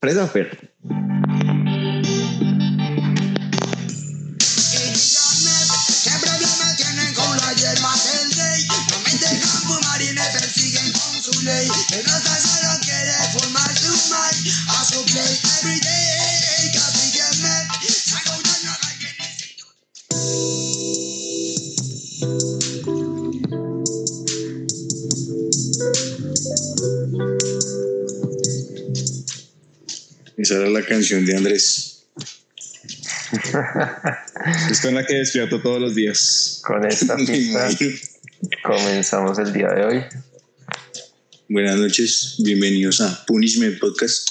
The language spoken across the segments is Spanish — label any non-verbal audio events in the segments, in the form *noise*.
Presa. Canción de Andrés. *laughs* Es con la que despierto todos los días. Con esta *laughs* pista comenzamos el día de hoy. Buenas noches, bienvenidos a Punishment Podcast.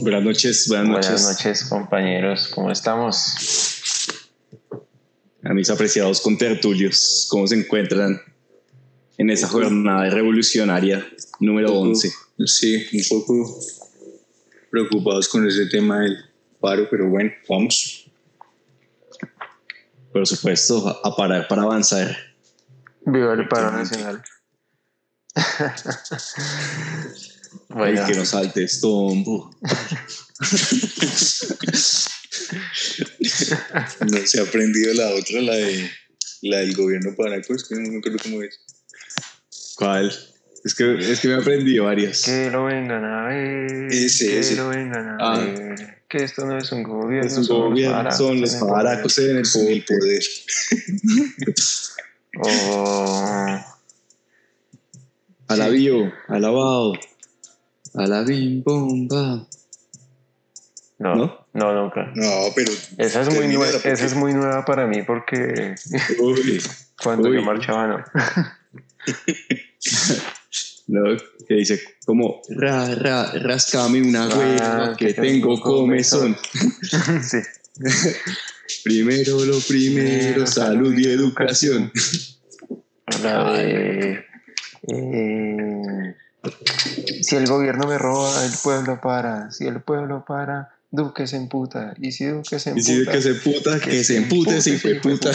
Buenas noches, buenas noches, Buenas noches, compañeros. ¿Cómo estamos? a mis apreciados contertulios. ¿Cómo se encuentran en esa jornada revolucionaria número 11? Sí, un poco preocupados con ese tema del paro, pero bueno, vamos. Por supuesto, a, parar para avanzar. Viva el paro nacional. *laughs* bueno, El que no salte es tombo. *laughs* No se ha aprendido la otra, la de la del gobierno paraco, es que no me acuerdo cómo es. ¿Cuál? Es que, es que me aprendí varias. que lo vengan a ver. Ese, que ese. lo vengan a Ah. ver. Que esto no es un gobierno. Es un son los gobierno, son los en el paracos en el poder. poder. Oh, Alabío, alabado. Alabim, bomba. no, ¿No? no, nunca. No, pero. Esa es, muy nueva, porque- esa es muy nueva para mí porque Uy, *laughs* cuando Uy. yo marchaba no. *laughs* no, que dice como ra, ra, rascame una Ah, hueva que que tengo comezón. *laughs* sí. *laughs* Primero lo primero, salud y educación. La *laughs* de, eh, si el gobierno me roba, el pueblo para. Si el pueblo para, Duque se emputa. Y si Duque se Y emputa. si que se puta, que, se empute hijo de puta.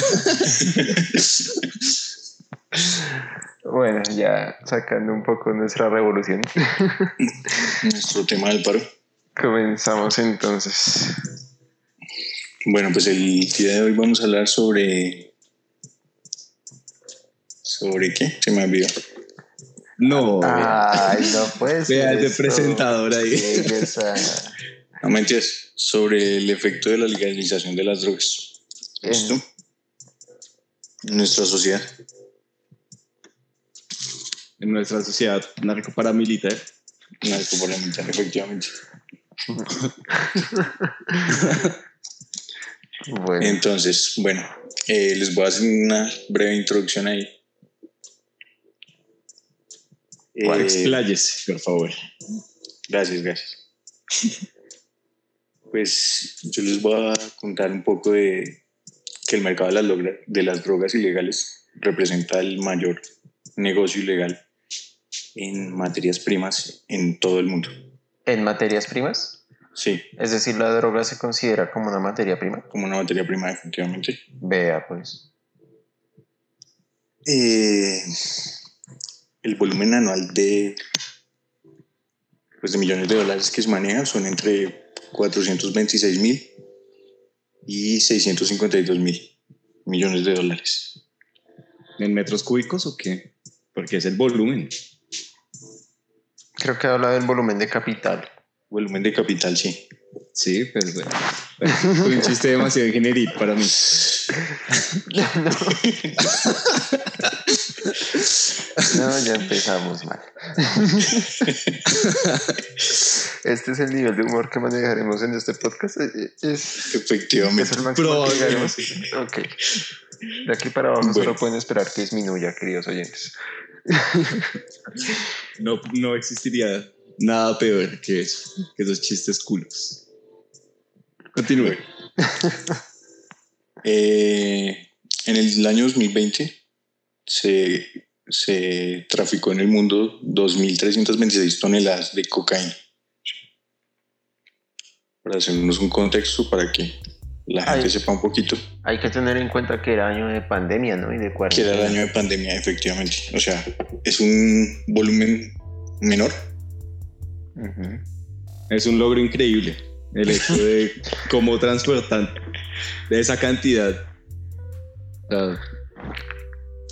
Bueno, ya sacando un poco nuestra revolución. *laughs* Nuestro tema del paro. Comenzamos entonces. Bueno, pues el día de hoy vamos a hablar sobre. ¿Sobre qué? Se me olvidó. No, Ay, no puedes. vea el de presentador ahí. *laughs* No mentiras. Sobre el efecto de la legalización de las drogas. ¿Listo? En nuestra sociedad. En nuestra sociedad narcoparamilitar. Narcoparlamentar, efectivamente. *laughs* Bueno, Entonces, bueno, eh, les voy a hacer una breve introducción ahí. Eh, Expláyese, por favor. Gracias, gracias. Pues yo les voy a contar un poco de que el mercado de las, logra- de las drogas ilegales representa el mayor negocio ilegal en materias primas en todo el mundo. en materias primas, Sí, es decir, la droga se considera como una materia prima. como una materia prima efectivamente. Vea, pues. Eh, el volumen anual de, pues de millones de dólares que se maneja son entre 426 mil y 652 mil millones de dólares. ¿En metros cúbicos o qué? Porque es el volumen. Creo que habla del volumen de capital. Volumen de capital, sí. Sí, pues bueno. *laughs* Fue un chiste demasiado ingenieril para mí. *laughs* No, ya empezamos mal. *laughs* Este es el nivel de humor que manejaremos en este podcast. Eh, eh, Es, Efectivamente. es el máximo que Probablemente. llegaremos. Ok. De aquí para abajo Bueno. solo pueden esperar que disminuya, queridos oyentes. *laughs* No, no existiría nada peor que eso, que esos chistes culos. Continúe. *laughs* Eh, en el año 2020 se, se traficó en el mundo 2.326 toneladas de cocaína. Para hacernos un contexto para que la gente Ay. sepa un poquito Hay que tener en cuenta que era año de pandemia, ¿no? Y de que cuarentena. era el año de pandemia, efectivamente. O sea, es un volumen menor. Es un logro increíble el hecho de *laughs* cómo transportan de esa cantidad. O sea,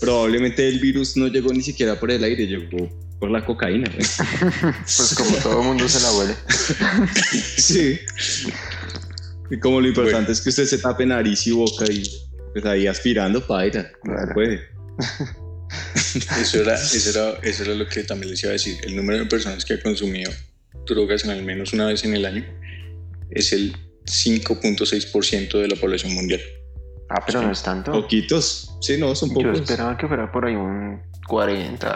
probablemente el virus no llegó ni siquiera por el aire, llegó por la cocaína. *laughs* Pues como todo mundo se la huele. *laughs* Sí. Y como lo importante es que usted se tape nariz y boca y pues ahí aspirando paira. No se puede. *laughs* Eso era, eso, era, eso era lo que también les iba a decir. El número de personas que ha consumido drogas en al menos una vez en el año es el 5.6% de la población mundial. Ah, pero no es tanto. Poquitos. Sí, no, son Yo pocos. esperaba que fuera por ahí un 40.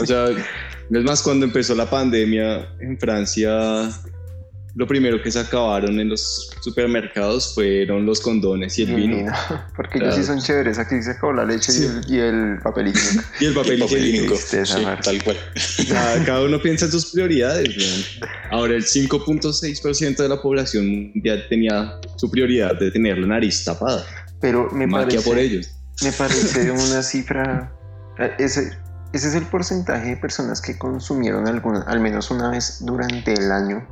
O sea, es más, cuando empezó la pandemia en Francia, lo primero que se acabaron en los supermercados fueron los condones y el vino. vino. *laughs* Porque ellos sí Claro. son chéveres. Aquí se acabó la leche Sí. y, el, y el papel higiénico. *laughs* Y el papel El papel higiénico. sí, tal cual. *laughs* Cada, cada uno piensa en sus prioridades. weón. Ahora el 5.6% de la población mundial tenía su prioridad de tener la nariz tapada. Pero me Maquia parece, por ellos. me parece una cifra. Ese, ese es el porcentaje de personas que consumieron alguna, al menos una vez durante el año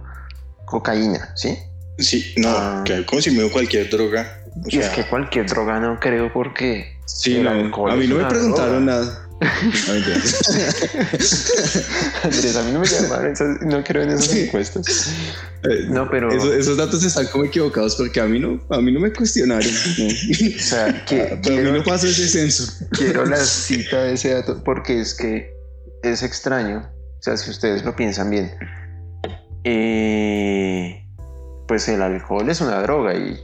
cocaína, ¿sí? Sí, no, Ah. que ha consumido cualquier droga. O y es que cualquier droga no creo porque Sí, no, a mí no me preguntaron droga. nada. *laughs* *laughs* Andrés, a mí no me llamaron, no creo en esas encuestas. Eh, No, pero Eso- esos datos están como equivocados porque a mí no, a mí no me cuestionaron. no. *laughs* o sea, que Pero a mí no pasó ese censo. quiero la cita de ese dato porque es que es extraño. O sea, si ustedes lo piensan bien, eh, pues el alcohol es una droga y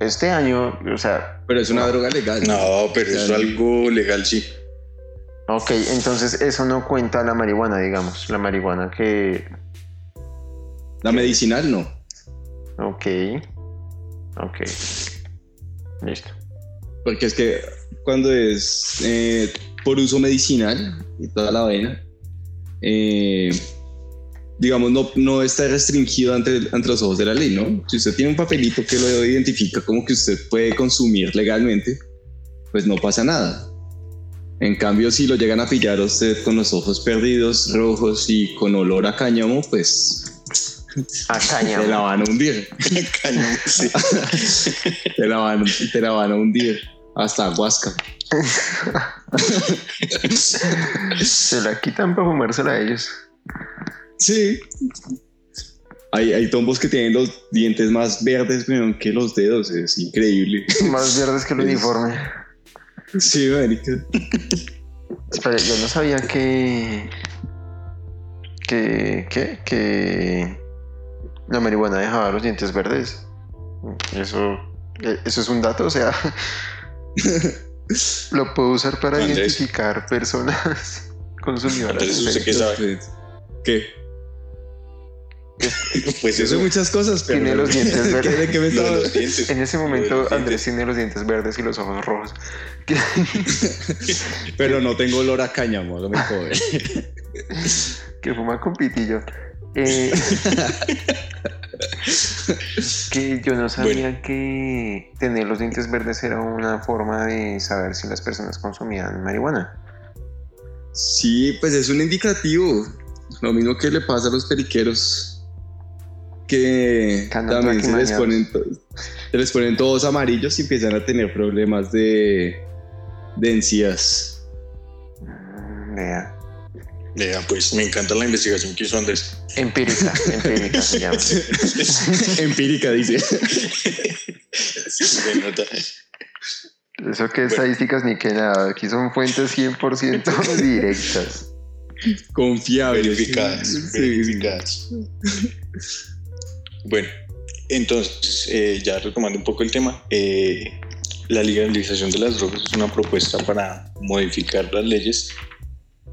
este año, o sea, Pero es una droga legal. no, pero es algo legal, sí. ok, entonces eso no cuenta la marihuana, digamos, la marihuana que, La medicinal no. ok, ok, listo. Porque es que cuando es eh, por uso medicinal y toda la vaina, eh, digamos, no, no está restringido ante, ante los ojos de la ley, ¿no? Si usted tiene un papelito que lo identifica como que usted puede consumir legalmente, pues no pasa nada. En cambio, si lo llegan a pillar a usted con los ojos perdidos, rojos y con olor a cáñamo, pues A caña. te la van a hundir. *laughs* Sí. *laughs* Te la van, te la van a hundir. Hasta Huasca. *laughs* Se la quitan para fumársela a ellos. Sí. Hay, hay tombos que tienen los dientes más verdes weón, que los dedos. Es increíble. *laughs* Más verdes que el Es- uniforme. Sí, marica. Espera, yo no sabía que. que. que. que. la marihuana dejaba los dientes verdes. Eso. eh, Eso es un dato, o sea. *laughs* lo puedo usar para Andrés. identificar personas *laughs* consumidoras. De ¿usted qué sabe? ¿Qué? Pues Yo sé eso. muchas cosas, pero. Tiene los dientes *laughs* ¿Qué- verdes. ¿De qué me Lo de estaba- los dientes. En ese momento. Andrés tiene los dientes verdes y los ojos rojos. *laughs* Pero no tengo olor a cáñamo, no me jode. *laughs* que fuma con pitillo. Eh, que yo no sabía que tener los dientes verdes era una forma de saber si las personas consumían marihuana. Sí, pues es un indicativo. Lo mismo que le pasa a los periqueros. Que también se les, ponen se les ponen todos amarillos y empiezan a tener problemas de, de encías. Mm, Vea. Vea, pues me encanta la investigación que hizo Andrés. Empírica, *laughs* empírica se llama. Empírica, dice. Se nota. Eso que estadísticas ni que nada. Aquí son fuentes 100% *laughs* directas. Confiable. Verificadas, Sí, sí. verificadas. Bueno, entonces, eh, ya retomando un poco el tema, eh, la legalización de las drogas es una propuesta para modificar las leyes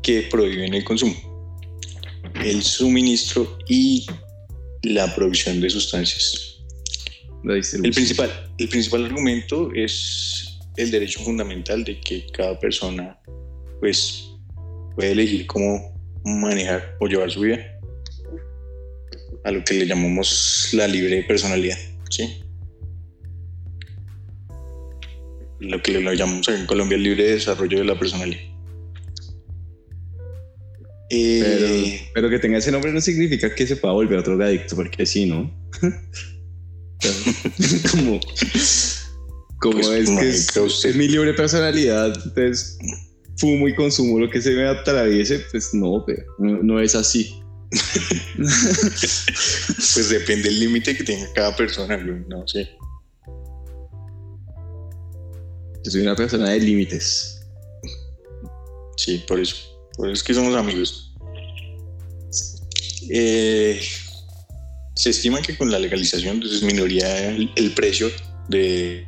que prohíben el consumo, el suministro y la producción de sustancias. El principal, el principal argumento es el derecho fundamental de que cada persona pues, puede elegir cómo manejar o llevar su vida a lo que le llamamos la libre personalidad, ¿sí? Lo que lo llamamos en Colombia el libre desarrollo de la personalidad. Pero, Eh, pero que tenga ese nombre no significa que se pueda volver drogadicto, porque sí, ¿no? *laughs* como como Pues, es que es, usted- es mi libre personalidad, entonces fumo y consumo lo que se me atraviese, pues no, pero no, no es así. Pues depende del límite que tenga cada persona, no sé. Yo soy una persona de límites. Sí, por eso. Por eso es que somos amigos. Eh, se estima que con la legalización disminuiría el, el precio de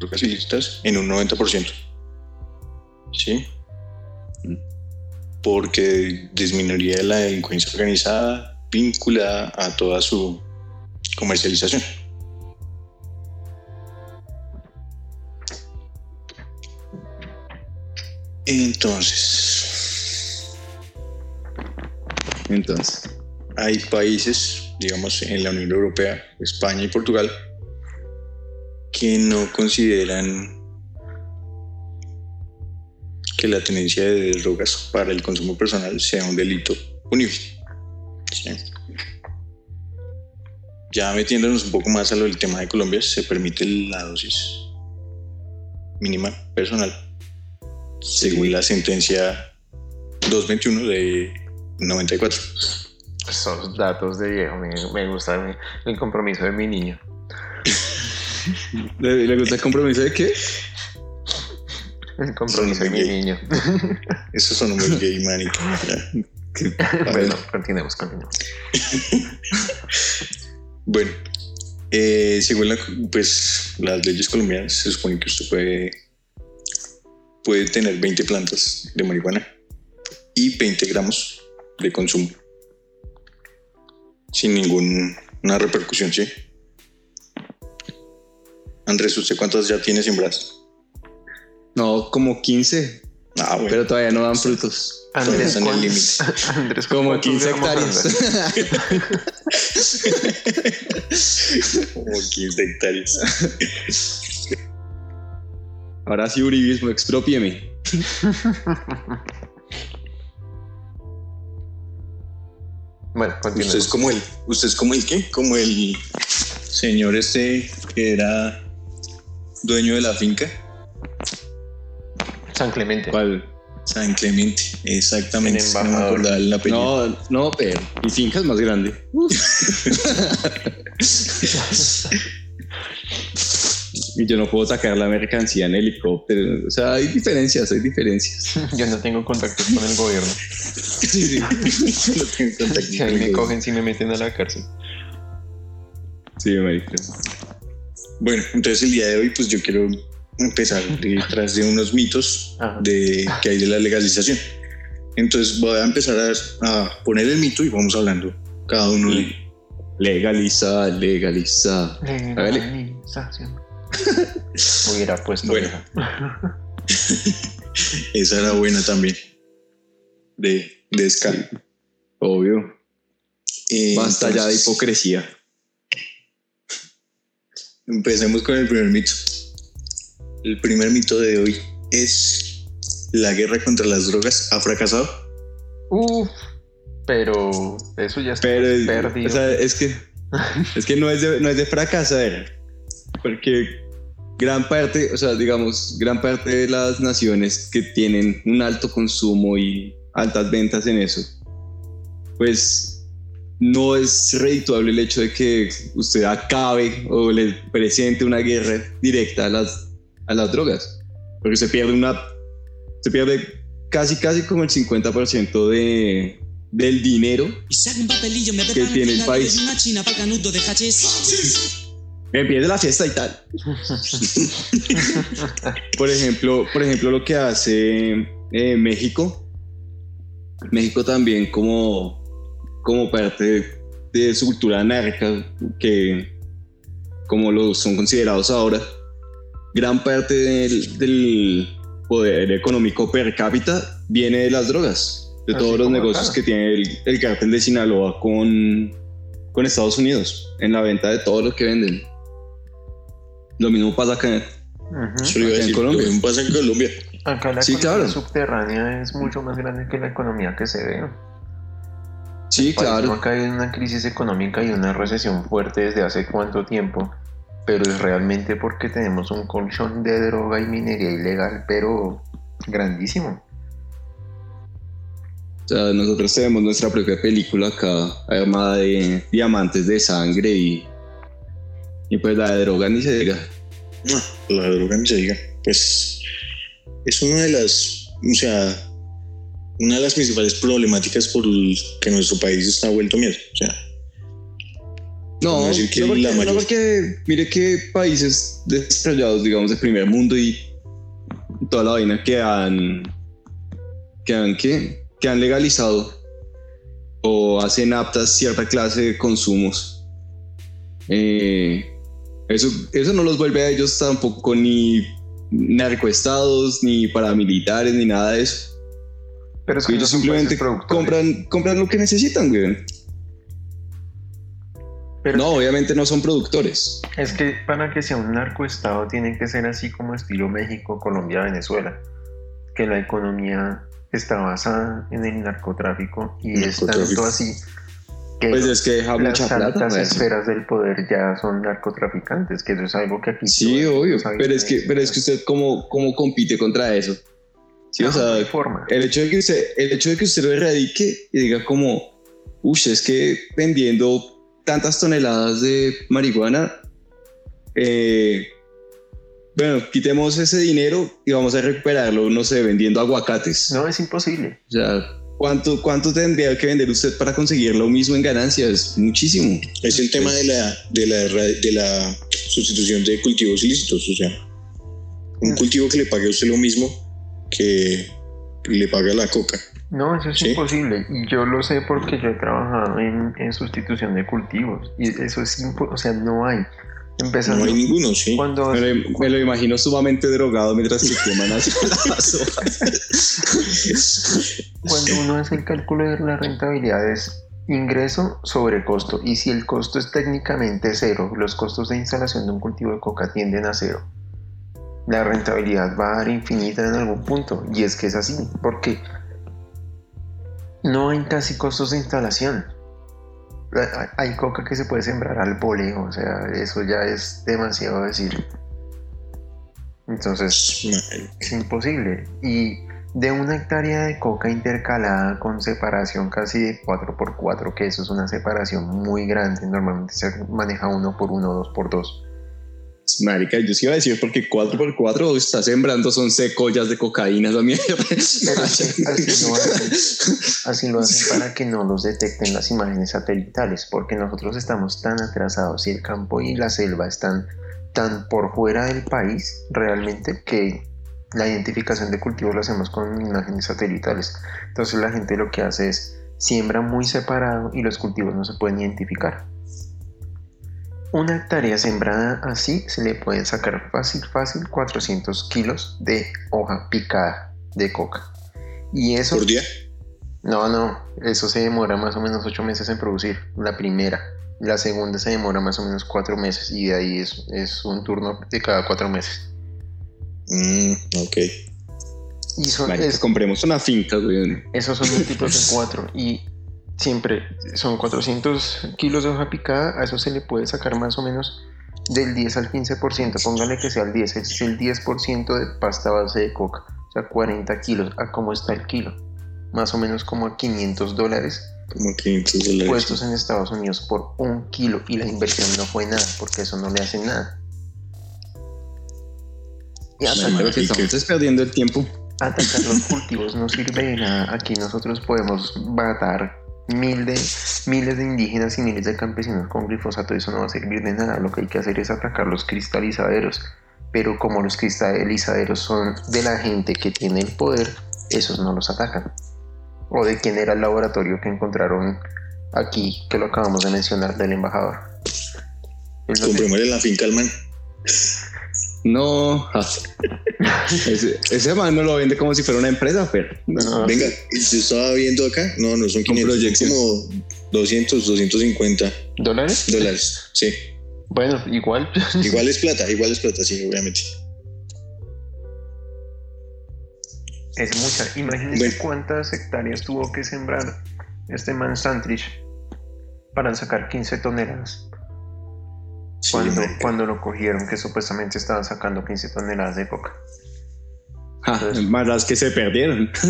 drogas ilícitas en un 90%. ¿Sí? Porque disminuiría la delincuencia organizada vinculada a toda su comercialización. Entonces, Entonces, hay países, digamos, en la Unión Europea, España y Portugal, que no consideran que la tenencia de drogas para el consumo personal sea un delito punible. ¿sí? Ya metiéndonos un poco más a lo del tema de Colombia, se permite la dosis mínima personal, según la sentencia 221 de 94. Son datos de viejo, me, me gusta mi- el compromiso de mi niño. *laughs* ¿le, le gusta el compromiso de qué? El compromiso de mi gay. niño. Eso son muy gay. *laughs* Que- bueno, continuemos, continuemos. *laughs* Bueno, eh, según la- pues, las leyes colombianas, se supone que usted puede, puede tener 20 plantas de marihuana y 20 gramos de consumo sin ninguna repercusión, ¿sí? Andrés, ¿usted cuántas ya tiene sembradas? No, como 15, Ah, bueno. pero todavía no dan frutos. Andrés, en el ¿cuán- límite. *laughs* Andrés, Como ¿cuántos 15 gramos hectáreas. *laughs* Como 15 hectáreas. Ahora sí, Uribismo, expropieme. *laughs* Bueno, Usted es como el, usted es como el qué? Como el señor este que era dueño de la finca, San Clemente. ¿Cuál? San Clemente, exactamente. Que no apellido. No, no, pero mi finca es más grande. *laughs* y yo no puedo sacar la mercancía en helicóptero. O sea, hay diferencias, hay diferencias. *laughs* Yo no tengo contactos con el gobierno. Sí, sí. *laughs* No tengo contacto Si me cogen, si me meten a la cárcel. Sí, marica. Bueno, entonces el día de hoy, pues yo quiero empezar detrás de unos mitos Ajá. de, que hay de la legalización. Entonces voy a empezar a, a poner el mito y vamos hablando cada uno de Legaliza, legaliza. Legalización. *laughs* Hubiera puesto. Bueno. *laughs* esa. Era buena también. De, de. Obvio. Eh, Basta ya de hipocresía. Empecemos con el primer mito. El primer mito de hoy es la guerra contra las drogas ha fracasado. Uf, pero eso ya está Pero perdido. o sea, es que *laughs* es que no es de, no es de fracasar, porque gran parte, o sea, digamos, gran parte de las naciones que tienen un alto consumo y altas ventas en eso, pues no es redituable el hecho de que usted acabe o le presente una guerra directa a las, a las drogas, porque se pierde una, se pierde casi casi como el 50% de, del dinero que tiene el país. una china para canuto de hachís. Empieza la fiesta y tal. *laughs* por ejemplo, por ejemplo, lo que hace eh, México. México también como, como parte de su cultura narca, que como lo son considerados ahora, gran parte del, del poder económico per cápita viene de las drogas, de Así todos los negocios acá. que tiene el, el cártel de Sinaloa con, con Estados Unidos, en la venta de todo lo que venden. Lo mismo pasa acá. Acá en Colombia. lo mismo pasa en Colombia. Acá la Sí, economía claro. subterránea es mucho más grande que la economía que se ve. Sí, El claro. No ha caído en una crisis económica y una recesión fuerte desde hace cuánto tiempo, pero es realmente porque tenemos un colchón de droga y minería ilegal, pero grandísimo. O sea, nosotros tenemos nuestra propia película acá, armada de diamantes de sangre y, y pues la de droga ni se diga. No, la droga ni se diga. Pues es una de las, o sea, una de las principales problemáticas por el que nuestro país está vuelto mierda. O sea, No, decir que no, porque, la no porque mire que países desarrollados, digamos, del primer mundo y toda la vaina que han, que han, ¿qué? que han legalizado o hacen aptas cierta clase de consumos. Eh, eso, eso no los vuelve a ellos tampoco ni narcoestados, ni paramilitares, ni nada de eso. Pero es que Ellos simplemente compran, compran lo que necesitan, güey. Pero No, obviamente no son productores. es que para que sea un narcoestado tiene que ser así como estilo México, Colombia, Venezuela, que la economía está basada en el narcotráfico y es Narcotráfico. tanto así que Pues es que deja las mucha plata. altas esferas del poder ya son narcotraficantes, que eso es algo que aquí Sí, obvio. Pero es que, pero es que usted cómo, cómo compite contra eso. Sí, No, o sea, forma. el hecho de que usted, el hecho de que usted lo erradique y diga como, uff, es que vendiendo tantas toneladas de marihuana, eh, bueno, quitemos ese dinero y vamos a recuperarlo, no sé, vendiendo aguacates. No, es imposible. O sea, ¿cuánto, ¿cuánto tendría que vender usted para conseguir lo mismo en ganancias? Muchísimo. es el tema de la, de la, de la sustitución de cultivos ilícitos. O sea, un cultivo que le pague a usted lo mismo que le paga la coca. No, eso es Sí. imposible. Y yo lo sé porque yo he trabajado en, en sustitución de cultivos. Y eso es imposible. O sea, no hay. Empezando No hay ninguno, sí. cuando Me lo, me lo imagino sumamente drogado mientras se queman *laughs* las hojas. Cuando uno hace el cálculo de la rentabilidad es ingreso sobre costo y si el costo es técnicamente cero, los costos de instalación de un cultivo de coca tienden a cero. La rentabilidad va a dar infinita en algún punto y es que es así, porque no hay casi costos de instalación. Hay- coca que se puede sembrar al voleo, o sea, eso ya es demasiado decir. Entonces, es imposible. Y de una hectárea de coca intercalada con separación casi de 4x4, que eso es una separación muy grande, normalmente se maneja 1 por 1 2 por 2 Marica, yo sí iba a decir porque 4x4 está sembrando son secollas de cocaína esa mierda. Que así lo hacen, así lo hacen para que no los detecten las imágenes satelitales, porque nosotros estamos tan atrasados y el campo y la selva están tan por fuera del país realmente que la identificación de cultivos lo hacemos con imágenes satelitales. Entonces la gente lo que hace es siembra muy separado y los cultivos no se pueden identificar. Una hectárea sembrada así se le pueden sacar fácil, fácil 400 kilos de hoja picada de coca. Y eso... Por día. No, no, eso se demora más o menos 8 meses en producir, la primera. La segunda se demora más o menos 4 meses y de ahí es, es un turno de cada 4 meses. Mm, ok. Y son, Marica, es- compremos una finca, güey. esos son múltiplos de *laughs* 4 y siempre son 400 kilos de hoja picada, a eso se le puede sacar más o menos del 10 al 15%, póngale que sea el 10, es el 10% de pasta base de coca, o sea 40 kilos, a cómo está el kilo, más o menos como a 500 dólares Como 500 dólares. puestos en Estados Unidos por un kilo y la inversión no fue nada, porque eso no le hace nada. Y atacar, que estamos es perdiendo el tiempo. atacar los cultivos no sirve de nada. Aquí nosotros podemos matar mil de, miles de indígenas y miles de campesinos con glifosato, eso no va a servir de nada. Lo que hay que hacer es atacar los cristalizaderos. Pero como los cristalizaderos son de la gente que tiene el poder, esos no los atacan. O de quién era el laboratorio que encontraron aquí, que lo acabamos de mencionar, del embajador. Comprémosle la finca al man. No. ah. *laughs* Ese, ese man no lo vende como si fuera una empresa, pero. No, Venga, yo estaba viendo acá. No, no son Con 500, son proyección. como 200, 250 ¿Dólares? dólares. Sí. Bueno, igual. *laughs* Igual es plata, igual es plata, sí, obviamente. Es mucha. Imagínense Bueno. cuántas hectáreas tuvo que sembrar este man Santrich para sacar 15 toneladas. Sí, Cuando, cuando lo cogieron, que supuestamente estaban sacando 15 toneladas de coca. Más las que se perdieron. *laughs*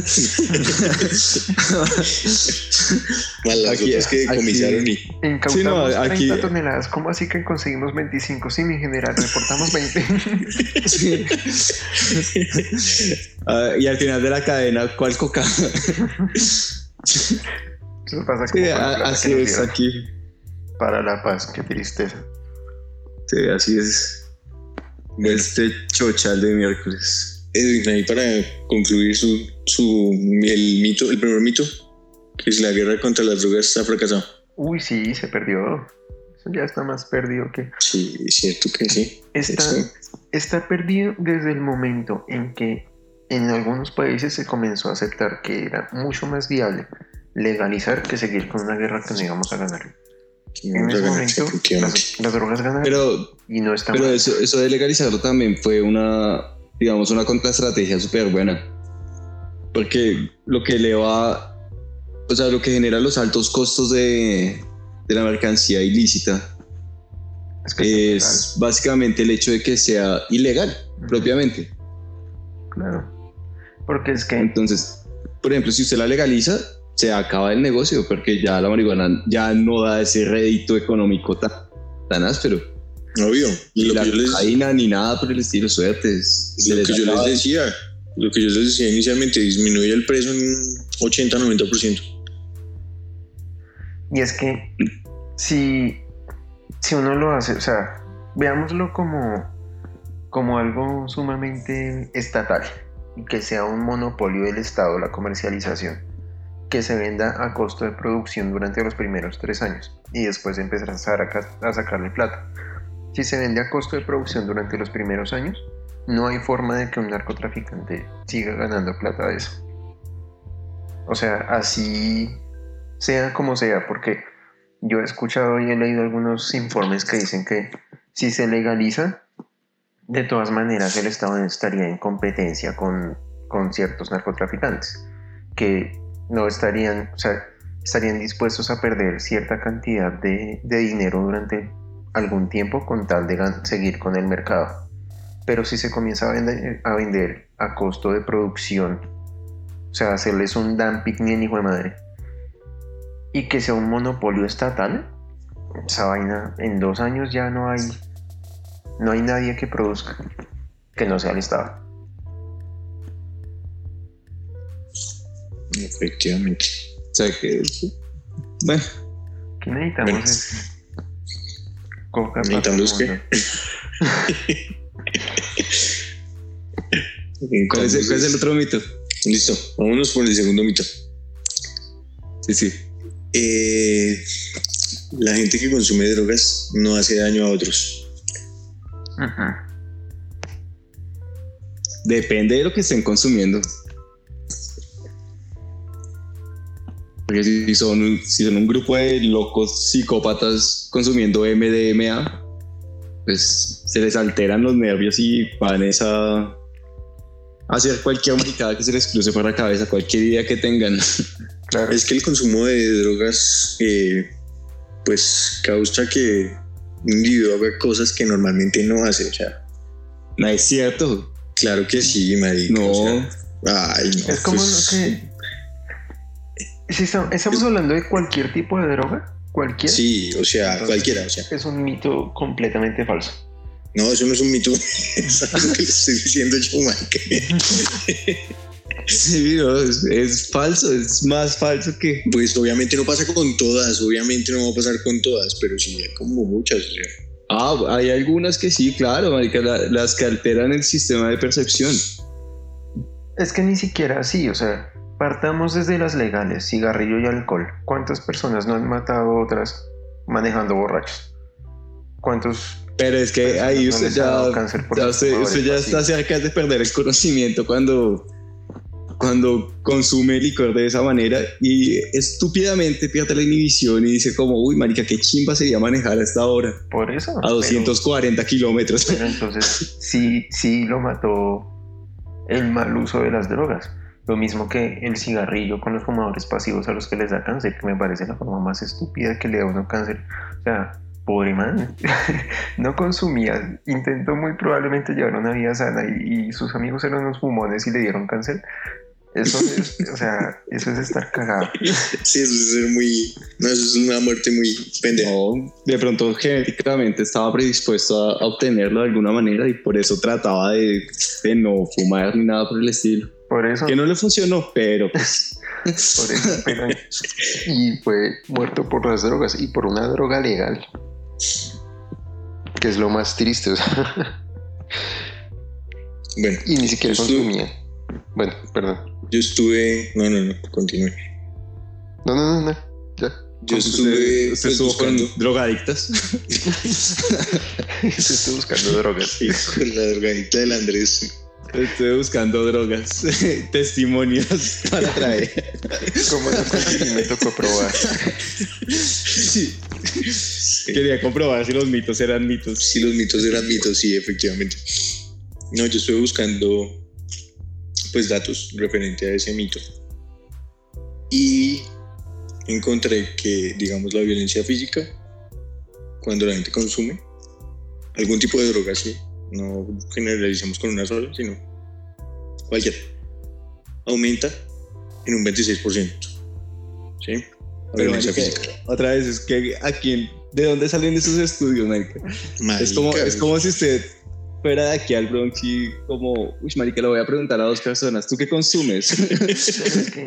Más las Aquí- otras que aquí- decomisaron y Incautamos Sí, no, 30 aquí- toneladas. ¿Cómo así que conseguimos 25? Sí, mi general, reportamos 20. Sí. Ah, y al final de la cadena, ¿cuál coca? Sí, Eso pasa como con la plata a- así es aquí. Para la paz, qué tristeza. Sí, así es. bueno, Este chochal de miércoles. Edwin, ahí para concluir su, su el mito, el primer mito, que es la guerra contra las drogas ha fracasado. Uy, sí, se perdió. Eso ya está más perdido que. Sí, es cierto que sí. Está, Eso- está perdido desde el momento en que en algunos países se comenzó a aceptar que era mucho más viable legalizar que seguir con una guerra que no íbamos a ganar. En ese momento las, las drogas ganan Pero, y no está pero mal. eso, eso de legalizarlo también fue una, digamos, una contraestrategia súper buena. Porque lo que le va, o sea, lo que genera los altos costos de, de la mercancía ilícita Es que es básicamente el hecho de que sea ilegal, Ujú. propiamente. legal, Claro. Porque es que Entonces, por ejemplo, si usted la legaliza, se acaba el negocio porque ya la marihuana ya no da ese rédito económico tan, tan áspero. Obvio. Y Ni lo la que yo les, ni nada por el estilo, suertes. Se lo que yo acaba. les decía, lo que yo les decía inicialmente, disminuye el precio en 80-90%. Y es que si, si uno lo hace, o sea, veámoslo como, como algo sumamente estatal y que sea un monopolio del Estado la comercialización, que se venda a costo de producción durante los primeros tres años y después empezar a, a sacarle plata. Si se vende a costo de producción durante los primeros años, no hay forma de que un narcotraficante siga ganando plata de eso. O sea, así sea como sea, porque yo he escuchado y he leído algunos informes que dicen que si se legaliza, de todas maneras el Estado estaría en competencia con, con ciertos narcotraficantes, que no estarían, o sea, estarían dispuestos a perder cierta cantidad de, de dinero durante algún tiempo con tal de seguir con el mercado. Pero si se comienza a vender, a vender a costo de producción, o sea, hacerles un dumping ni hijo de madre, y que sea un monopolio estatal, esa vaina en dos años ya no hay, no hay nadie que produzca que no sea el Estado. Efectivamente. O sea que. Bueno, ¿Qué necesitamos? Bueno. es. *laughs* ¿cuál es, el, cuál es el otro mito? Listo, vámonos por el segundo mito. Sí, sí. Eh, la gente que consume drogas no hace daño a otros. Ujú. Depende de lo que estén consumiendo. Porque si son, un- si son un grupo de locos psicópatas consumiendo MDMA, pues se les alteran los nervios y van es a a hacer cualquier maricada que se les cruce por la cabeza, cualquier idea que tengan. *laughs* Claro. Es que el consumo de drogas, eh, pues, causa que un individuo haga cosas que normalmente no hace. O sea, No es cierto. claro que sí, marica. No. o sea, ay, no. Es como pues, lo que... Si estamos, hablando de cualquier tipo de droga, cualquier... Sí, o sea, Entonces- cualquiera. O sea, Es un mito completamente falso. no, eso no es un mito. *laughs* es algo que le estoy diciendo yo, marica. Sí, no, es, es falso, es más falso que... Pues obviamente no pasa con todas, obviamente no va a pasar con todas, pero sí hay como muchas. o sea. Ah, hay algunas que sí, claro, marica, la- las que alteran el sistema de percepción. Es que ni siquiera así, o sea, partamos desde las legales, cigarrillo y alcohol. ¿Cuántas personas no han matado a otras manejando borrachos? ¿Cuántos? Pero es que ahí usted ya, ya usted, ya está cerca de perder el conocimiento cuando, cuando consume licor de esa manera y estúpidamente pierde la inhibición y dice como, uy, marica, qué chimba sería manejar a esta hora, Por eso. a 240 kilómetros. Pero entonces sí, sí lo mató el mal uso de las drogas. Lo mismo que el cigarrillo con los fumadores pasivos a los que les da cáncer, que me parece la forma más estúpida que le da uno cáncer. O sea, pobre man, *laughs* no consumía, intentó muy probablemente llevar una vida sana y, y sus amigos eran unos fumones y le dieron cáncer. Eso es, o sea, eso es estar cagado. Sí, eso es ser muy. No, eso es una muerte muy pendeja. No, de pronto genéticamente estaba predispuesto a, a obtenerlo de alguna manera y por eso trataba de, de no fumar ni nada por el estilo. Por eso, Que no le funcionó, pero pues *laughs* por eso, pero- y fue muerto por las drogas y por una droga legal. Que es lo más triste, o sea, *laughs* Bueno, y ni siquiera estuve- consumía. Bueno, perdón. yo estuve. No, no, no, continúe. No, no, no, no. Ya. Yo usted, estuve usted pues, estuvo buscando con drogadictas. *laughs* Estoy buscando drogas. con la drogadicta del Andrés. Estuve buscando drogas, *laughs* testimonios para traer. Como no conseguí, me tocó probar. Sí. Quería comprobar si los mitos eran mitos. Si los mitos eran mitos, sí, efectivamente. No, yo estuve buscando pues datos referente a ese mito. Y encontré que, digamos, la violencia física, cuando la gente consume algún tipo de droga, sí, no generalicemos con una sola, sino cualquiera, aumenta en un 26%. ¿Sí? Pero marica, otra vez es que a quién, ¿de dónde salen esos estudios, marica? Es como, Marica, es como si usted fuera de aquí al Bronx y como, uy, marica, le voy a preguntar a dos personas, ¿tú qué consumes? *laughs* Es que-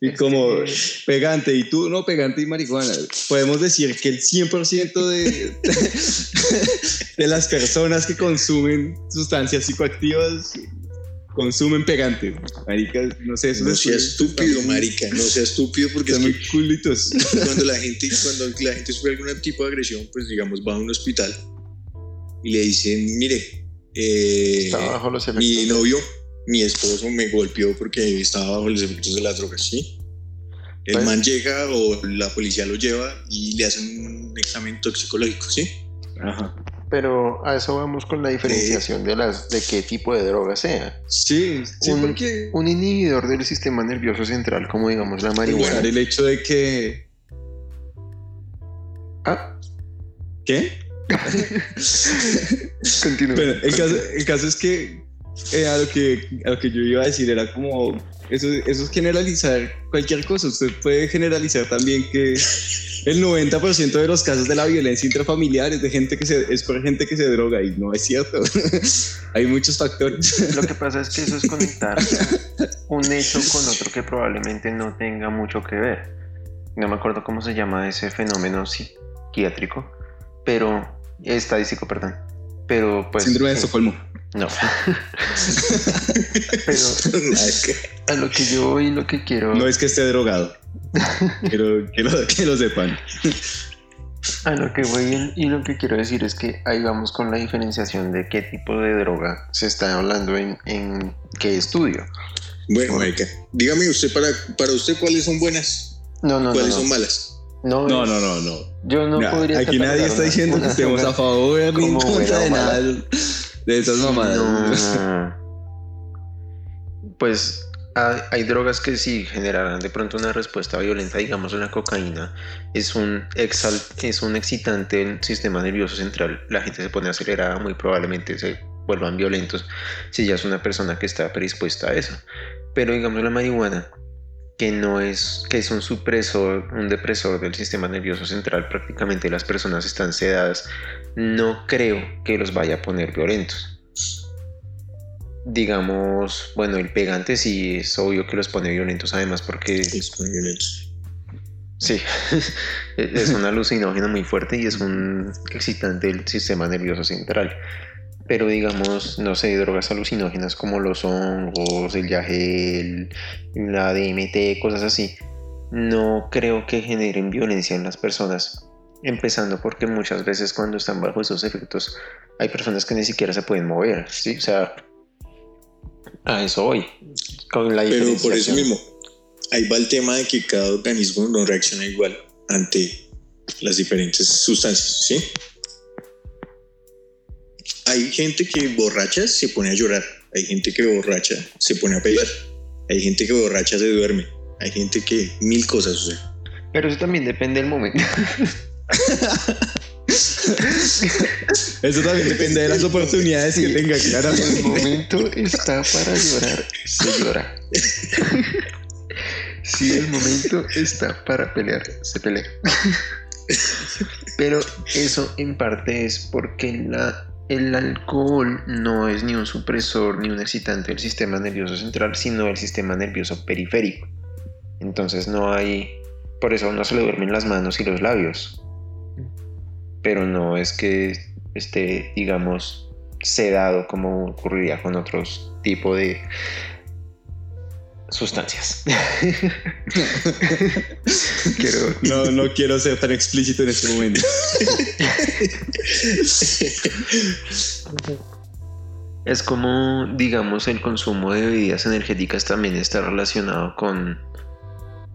y es como que- pegante, y tú no pegante y marihuana. Podemos decir que el 100% de, *laughs* de las personas que consumen sustancias psicoactivas consumen pegante. Marica, no sé, eso no sea estúpido, marica, no sea estúpido porque es Están que muy culitos. cuando la gente cuando la gente sufre algún tipo de agresión pues digamos va a un hospital y le dicen mire eh, Está bajo los efectos. mi novio mi esposo me golpeó porque estaba bajo los efectos de las drogas sí el Pues- man llega o la policía lo lleva y le hacen un examen toxicológico sí Ajá. Pero a eso vamos con la diferenciación de las de qué tipo de droga sea. Sí, sí, Un- porque Un inhibidor del sistema nervioso central, como digamos la marihuana. Usar el hecho de que... Ah, ¿Qué? *laughs* continúa. Bueno, el caso, el caso es que, eh, a, lo que a lo que yo iba a decir era como, eso, eso es generalizar cualquier cosa. Usted puede generalizar también que el 90% de los casos de la violencia intrafamiliar es, de gente que se, es por gente que se droga y no es cierto. *laughs* Hay muchos factores. Lo que pasa es que eso es conectar un hecho con otro que probablemente no tenga mucho que ver. No me acuerdo cómo se llama ese fenómeno psiquiátrico, pero estadístico, perdón. Pero pues Síndrome de sí, Estocolmo. no. *laughs* pero a lo que yo voy, lo que quiero, No es que esté drogado. Quiero, quiero que lo sepan. a lo que voy y lo que quiero decir es que ahí vamos con la diferenciación de qué tipo de droga se está hablando en, en qué estudio. bueno marica dígame usted para para usted cuáles son buenas No, no, no. cuáles no. son malas No, No, no, no, no. Yo no Mira, podría aquí nadie está diciendo que estemos a favor *laughs* ni en contra de nada de esas mamadas. No. *laughs* Pues hay, hay drogas que sí generarán de pronto una respuesta violenta, digamos la cocaína es un, exal, es un excitante del sistema nervioso central, la gente se pone acelerada, muy probablemente se vuelvan violentos si ya es una persona que está predispuesta a eso. Pero digamos la marihuana, que no es, que es un supresor, un depresor del sistema nervioso central, prácticamente las personas están sedadas, no creo que los vaya a poner violentos. Digamos, bueno, el pegante sí es obvio que los pone violentos además porque sí, *laughs* es un alucinógeno muy fuerte y es un excitante del sistema nervioso central. Pero digamos, no sé, drogas alucinógenas como los hongos, el yagel, la DMT, cosas así, no creo que generen violencia en las personas. Empezando porque muchas veces cuando están bajo esos efectos hay personas que ni siquiera se pueden mover, ¿sí? O sea, a eso voy. Con la Pero por eso mismo, ahí va el tema de que cada organismo no reacciona igual ante las diferentes sustancias, ¿sí? Hay gente que borracha se pone a llorar, hay gente que borracha se pone a pelear, Hay gente que borracha se duerme. Hay gente que mil cosas, o sea. Pero eso también depende del momento. *laughs* Eso también depende de las oportunidades que tenga, Si claramente. el momento está para llorar, se llora. Si el momento está para pelear, se pelea. Pero eso en parte es porque la, el alcohol no es ni un supresor ni un excitante del sistema nervioso central, sino del sistema nervioso periférico. Entonces no hay... Por eso a uno se le duermen las manos y los labios. Pero no es que esté, digamos, sedado como ocurriría con otros tipos de sustancias. Quiero No, no quiero ser tan explícito en este momento. Es como, digamos, el consumo de bebidas energéticas también está relacionado con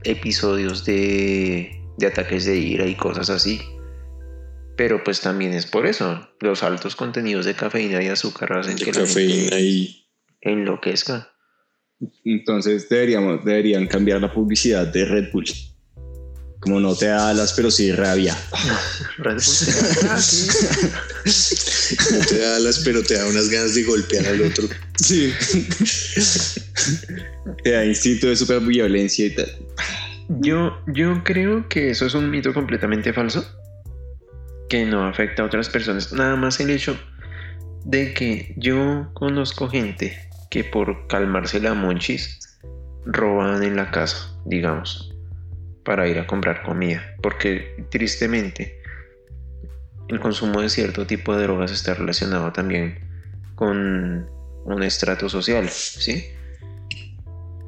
episodios de, de ataques de ira y cosas así. Pero pues también es por eso. Los altos contenidos de cafeína y azúcar hacen De que la cafeína gente y. enloquezca. Entonces deberíamos, deberían cambiar la publicidad de Red Bull. Como no te da alas, pero sí rabia. *laughs* Red Bull te da- Ah, sí. No te da alas, pero te da unas ganas de golpear al otro. Sí. te da instinto de superviolencia y tal. Yo, yo creo que eso es un mito completamente falso, que no afecta a otras personas. Nada más el hecho de que yo conozco gente que por calmarse la monchis roban en la casa, digamos, para ir a comprar comida. Porque tristemente el consumo de cierto tipo de drogas está relacionado también con un estrato social, ¿sí?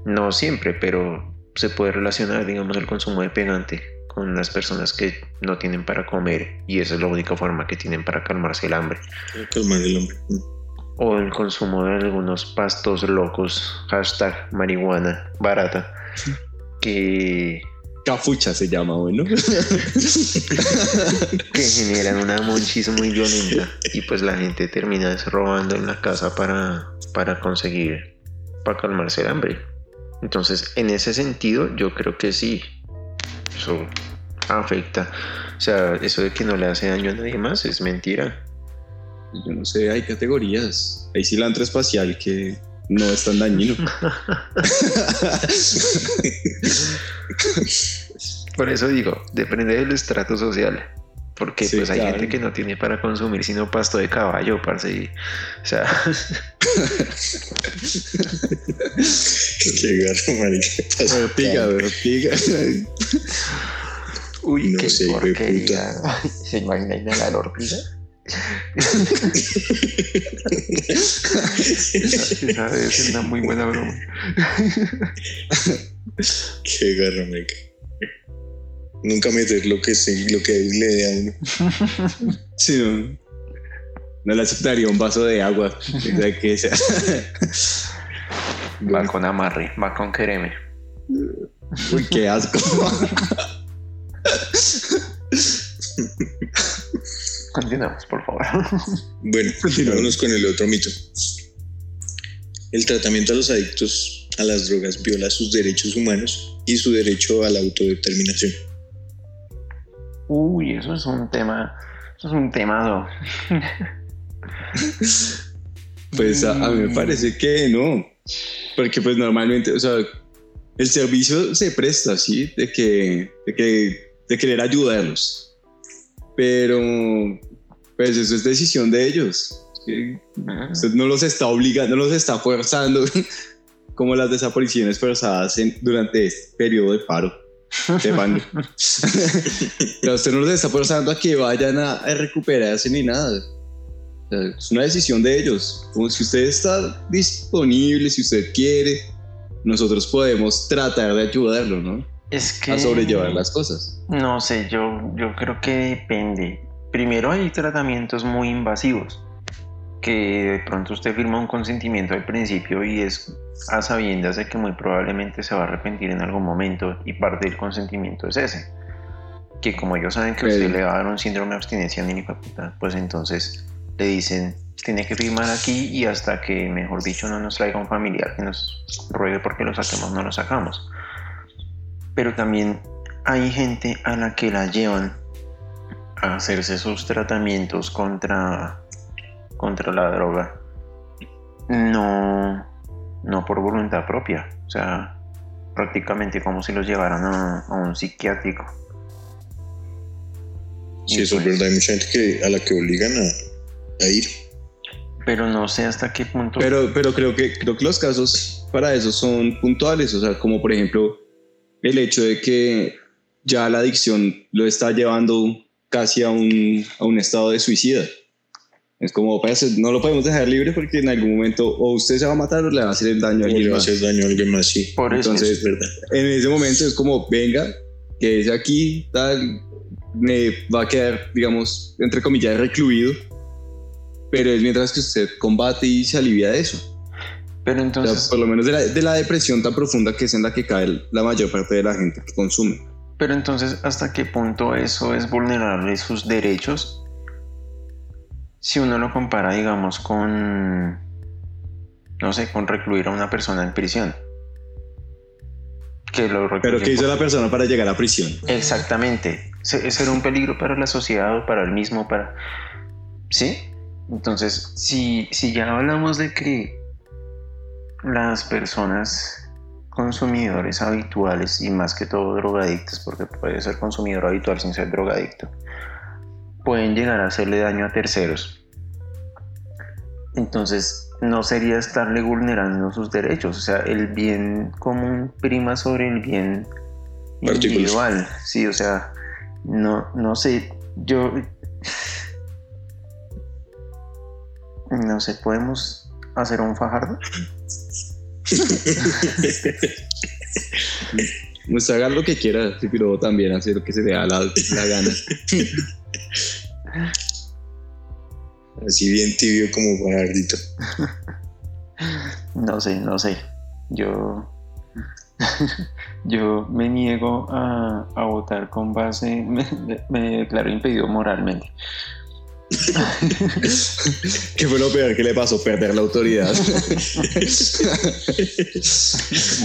No siempre, pero se puede relacionar, digamos, el consumo de pegante con las personas que no tienen para comer y esa es la única forma que tienen para calmarse el hambre. Calmar el hombre. O el consumo de algunos pastos locos, hashtag marihuana barata, que, Cafucha se llama, bueno. *laughs* que generan una monchis muy violenta y pues la gente termina robando en la casa para, para conseguir, para calmarse el hambre. Entonces, en ese sentido, yo creo que sí, eso afecta. O sea, eso de que no le hace daño a nadie más es mentira. Yo no sé, hay categorías. Hay cilantro espacial que no es tan dañino. *laughs* Por eso digo, depende del estrato social. Porque Sí, pues hay claro. gente que no tiene para consumir sino pasto de caballo, parce. y- o sea, *laughs* Qué garro, marica. Ortiga, ortiga. uy, No qué sé, porquería. *laughs* ¿Se imagina inhalar ortiga? Esa debe ser una muy buena broma. Qué garro, marica. Nunca meter lo que se, lo que le dé a uno. Sí, no. No le aceptaría un vaso de agua. Que sea. Va con amarre, va con quereme. Uy, qué asco. Continuamos, por favor. *laughs* Bueno, vámonos con el otro mito. El tratamiento a los adictos a las drogas viola sus derechos humanos y su derecho a la autodeterminación. Uy, eso es un tema. Eso es un temado. *laughs* Pues a, a mí me parece que no. Porque pues normalmente, o sea, el servicio se presta, ¿sí? De que, de que, de querer ayudarlos. Pero, pues eso es decisión de ellos. ¿sí? Usted no los está obligando, no los está forzando *laughs* como las desapariciones forzadas en- durante este periodo de paro. Sea, *laughs* *laughs* usted no los está forzando a que vayan a, a recuperarse ni nada. O sea, es una decisión de ellos. Como si usted está disponible, si usted quiere, nosotros podemos tratar de ayudarlo, ¿no? Es que. A sobrellevar las cosas. No sé, yo, yo creo que depende. Primero hay tratamientos muy invasivos, que de pronto usted firma un consentimiento al principio y es a sabiendas de que muy probablemente se va a arrepentir en algún momento y parte del consentimiento es ese. Que como ellos saben que a usted le va a dar un síndrome de abstinencia ni puta, pues entonces le dicen, tiene que firmar aquí y hasta que, mejor dicho, no nos traiga un familiar que nos ruegue porque lo saquemos, no lo sacamos. Pero también hay gente a la que la llevan a hacerse sus tratamientos contra, contra la droga. No, no por voluntad propia. O sea, prácticamente como si los llevaran a, a un psiquiátrico. Sí, eso es verdad. Hay mucha gente que, a la que obligan a, a ir. Pero no sé hasta qué punto. Pero, pero creo, que, creo que los casos para eso son puntuales, o sea, como por ejemplo el hecho de que ya la adicción lo está llevando casi a un, a un estado de suicida. Es como, pues, no lo podemos dejar libre porque en algún momento o usted se va a matar o le va a hacer el daño a O alguien le va a más. hacer daño a alguien más, sí. por eso. entonces- es verdad. En ese momento es como, venga, que es aquí, tal, me va a quedar, digamos, entre comillas, recluido. Pero es mientras que usted combate y se alivia de eso. Pero O sea, entonces. por lo menos de la, de la depresión tan profunda que es en la que cae la mayor parte de la gente que consume. Pero entonces, ¿hasta qué punto eso es vulnerable sus derechos? Si uno lo compara, digamos, con, no sé, con recluir a una persona en prisión. Que lo Pero ¿qué hizo por- la persona para llegar a prisión? Exactamente. Se- Ser un peligro para la sociedad o para el mismo, para... ¿Sí? Entonces, si, si ya hablamos de que las personas consumidores habituales y más que todo drogadictos, porque puede ser consumidor habitual sin ser drogadicto, pueden llegar a hacerle daño a terceros. Entonces, no sería estarle vulnerando sus derechos, o sea, el bien común prima sobre el bien individual, sí, o sea, no, no sé, yo *sighs* no sé, podemos hacer un fajardo. *laughs* Pues haga lo que quiera, pero también hacer lo que se le da la, la gana. *laughs* Así bien tibio como Bernardito. No sé, no sé. Yo. *laughs* Yo me niego a, a votar con base. Me, me declaro impedido moralmente. *laughs* ¿Qué fue lo peor que le pasó? Perder la autoridad. *laughs*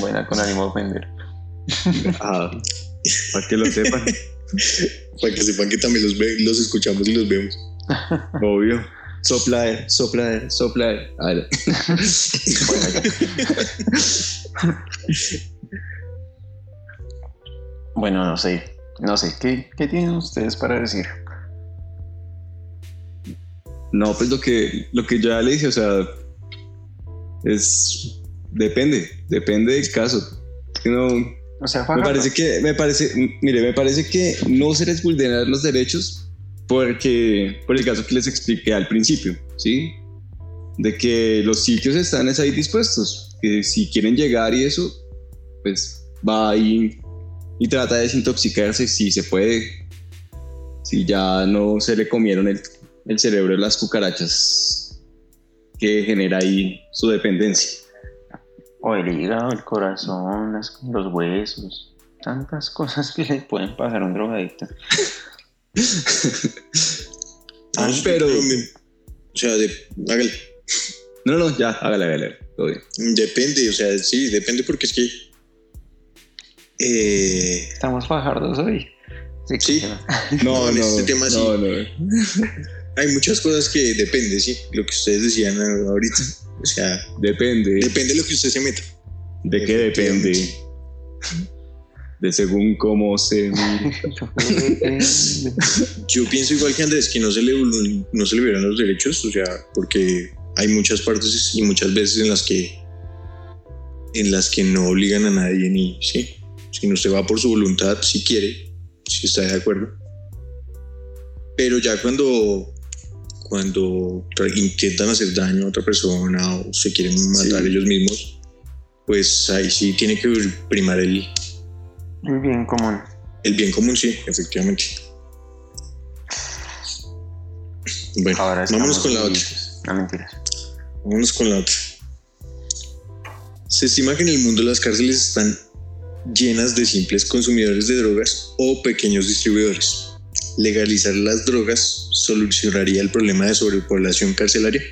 Buena con ánimo de ofender. Ah, para que lo sepan, Para que sepan que también los, ve- los escuchamos y los vemos. obvio. Sopla, sopla, sopla. Bueno, ya. Bueno, no sé. No sé. ¿Qué, qué tienen ustedes para decir? No, pues lo que, lo que ya le dije, o sea, es. Depende, depende del caso. No, O sea, me fajardo. parece que, me parece, mire, me parece que no se les vulneran los derechos porque, por el caso que les expliqué al principio, ¿sí? De que los sitios están es ahí dispuestos, que si quieren llegar y eso, pues va ahí y trata de desintoxicarse si se puede, si ya no se le comieron el, el cerebro de las cucarachas que genera ahí su dependencia. O el hígado, el corazón, las- los huesos. Tantas cosas que le pueden pasar a un drogadicto. *laughs* Ah, No, pero- o sea, de- hágale. No, no, ya, hágale, hágale, todo bien. Depende, o sea, sí, depende porque es que. eh, Estamos fajardos hoy. Sí. claro. No, *laughs* En no, este tema sí. no, no. *laughs* hay muchas cosas que depende, sí, lo que ustedes decían ahorita. O sea, Depende. depende de lo que usted se meta. ¿De qué depende? De según cómo se. *laughs* Yo pienso igual que Andrés, que no se le, no se le vieron los derechos, o sea, porque hay muchas partes y muchas veces en las que en las que no obligan a nadie ni, sí, si no se va por su voluntad, si quiere, si está de acuerdo. Pero ya cuando cuando intentan hacer daño a otra persona o se quieren matar Sí. ellos mismos, pues ahí sí tiene que primar el, El bien común. el bien común, sí, efectivamente. Bueno, Ahora vámonos con la otra. No mentiras. Vámonos con la otra. Se estima que en el mundo las cárceles están llenas de simples consumidores de drogas o pequeños distribuidores. Legalizar las drogas solucionaría el problema de sobrepoblación carcelaria.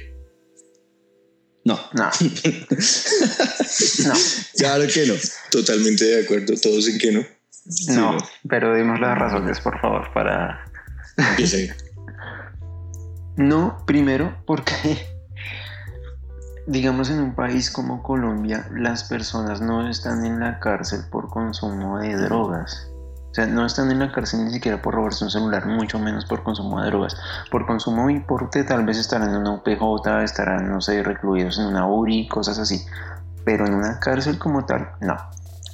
No, No. *laughs* no. claro que no. Totalmente de acuerdo, todos en que no. No, no. pero dimos las razones, por favor, para... Empieza. No, primero, porque, digamos, en un país como Colombia, las personas no están en la cárcel por consumo de drogas. O sea, no están en la cárcel ni siquiera por robarse un celular, mucho menos por consumo de drogas. Por consumo de importe, tal vez estarán en una UPJ, estarán, no sé, recluidos en una URI, cosas así. Pero en una cárcel como tal, no.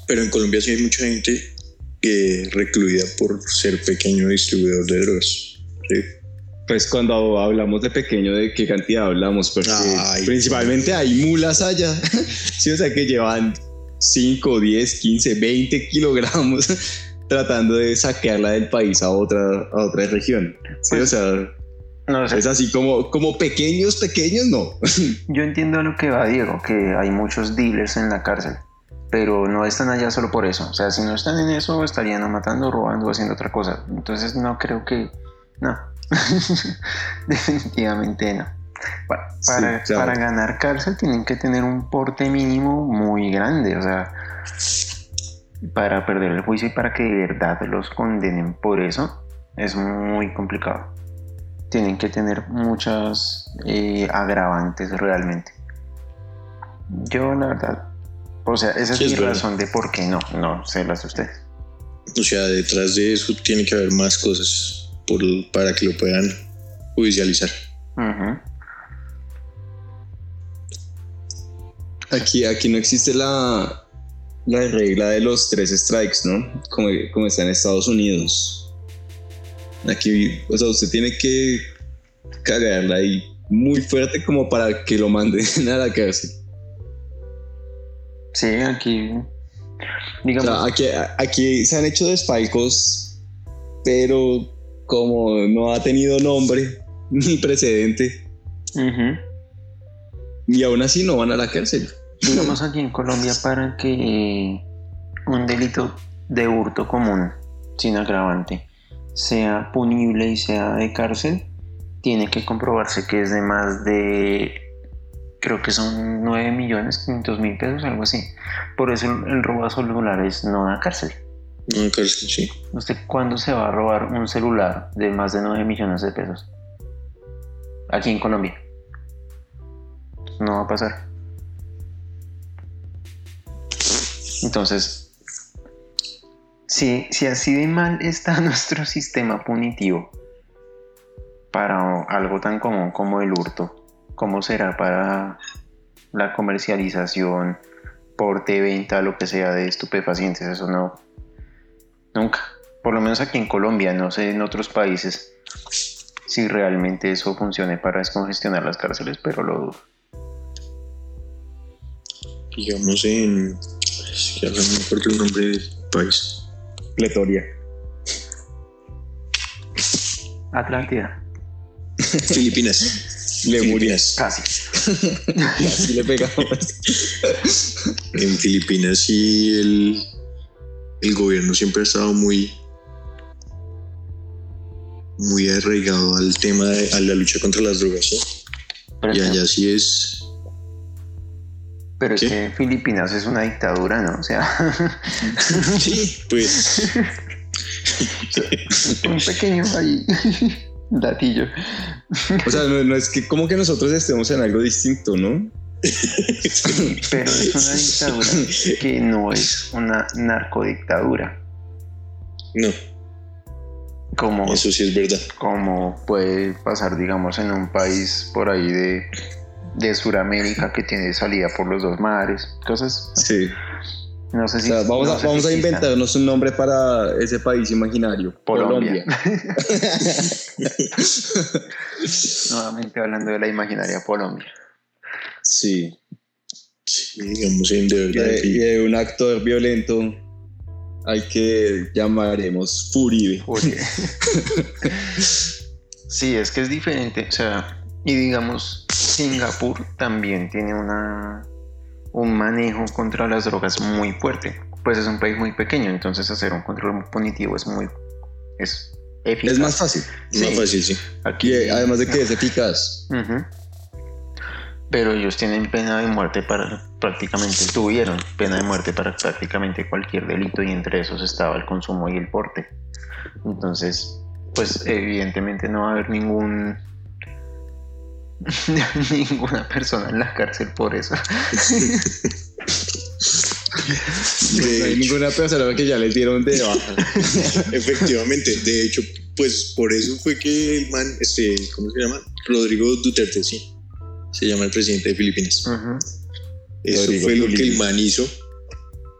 Pero en Colombia sí hay mucha gente que recluida por ser pequeño distribuidor de drogas. Sí. Pues cuando hablamos de pequeño, ¿de qué cantidad hablamos? Porque Ay, principalmente hay mulas allá, *laughs* sí, o sea, que llevan 5, 10, 15, 20 kilogramos *laughs* tratando de saquearla del país a otra, a otra región. Sí, o sea, No sé. es así como, como pequeños, pequeños, no. *laughs* Yo entiendo lo que va Diego, que hay muchos dealers en la cárcel, pero no están allá solo por eso. O sea, si no están en eso, estarían matando, robando haciendo otra cosa. Entonces no creo que... No. *laughs* Definitivamente no. Para, para ganar cárcel tienen que tener un porte mínimo muy grande. O sea, para perder el juicio y para que de verdad los condenen por eso, es muy complicado tienen que tener muchas eh, agravantes realmente. Yo, la verdad, o sea, esa es Sí, es mi razón de por qué no, no sé las de ustedes. O sea, detrás de eso tiene que haber más cosas por, para que lo puedan judicializar. Aquí, aquí no existe la, la regla de los tres strikes, ¿no? Como, como está en Estados Unidos. Aquí, o sea, usted tiene que cagarla ahí muy fuerte como para que lo manden *laughs* a la cárcel. Sí, aquí, O digamos, sea, aquí, aquí se han hecho despalcos, pero como no ha tenido nombre *laughs* ni precedente, ujú. y aún así no van a la cárcel. Digamos aquí en Colombia para que un delito de hurto común, sin agravante, sea punible y sea de cárcel, tiene que comprobarse que es de más de, creo que son 9 millones 500 mil pesos, algo así. Por eso el, robo a celulares no da cárcel. No, cárcel, sí. ¿Usted cuándo se va a robar un celular de más de 9 millones de pesos? Aquí en Colombia. No va a pasar. Entonces, si, si así de mal *laughs* está nuestro sistema punitivo para algo tan común como el hurto, ¿cómo será para la comercialización, porte, venta, lo que sea de estupefacientes? Eso no, Nunca. Por lo menos aquí en Colombia, no sé en otros países si realmente eso funcione para descongestionar las cárceles, pero lo dudo. Digamos en. Es que ahora no me acuerdo el nombre del país. Pletoria. Atlántida, *laughs* Filipinas. Le murió. Filipinas. casi. *laughs* Así le pegamos. En Filipinas sí el, el gobierno siempre ha estado muy muy arraigado al tema de a la lucha contra las drogas. Pero, y allá sí es pero es que Filipinas es una dictadura, ¿no? O sea, *laughs* sí pues *laughs* un pequeño ahí *laughs* datillo. O sea, no, no es que como que nosotros estemos en algo distinto, ¿no? Pero es una dictadura que no es una narcodictadura. no Como, eso sí es verdad como puede pasar, digamos, en un país por ahí de, de Sudamérica que tiene salida por los dos mares, cosas. Sí. No sé O si. sea, vamos, no a, sé vamos si a existan. inventarnos un nombre para ese país imaginario. Colombia. *laughs* Nuevamente hablando de la imaginaria Colombia. Sí. Sí, digamos en de Y un actor violento al que llamaremos Furibe. Oye. *laughs* sí, es que es diferente. O sea, y digamos, Singapur también tiene una un manejo contra las drogas muy fuerte. Pues es un país muy pequeño, entonces hacer un control punitivo es muy es eficaz. Es más fácil. más Sí. fácil sí Y eh, además de que es eficaz. Pero ellos tienen pena de muerte para prácticamente, tuvieron pena de muerte para prácticamente cualquier delito y entre esos estaba el consumo y el porte. Entonces, pues evidentemente no va a haber ningún *laughs* ninguna persona en la cárcel por eso. *laughs* no hay ninguna persona que ya les dieron de baja. *laughs* Efectivamente, de hecho, pues por eso fue que el man, este, ¿cómo se llama? Rodrigo Duterte, sí. Se llama el presidente de Filipinas. Eso Rodrigo fue lo que el man hizo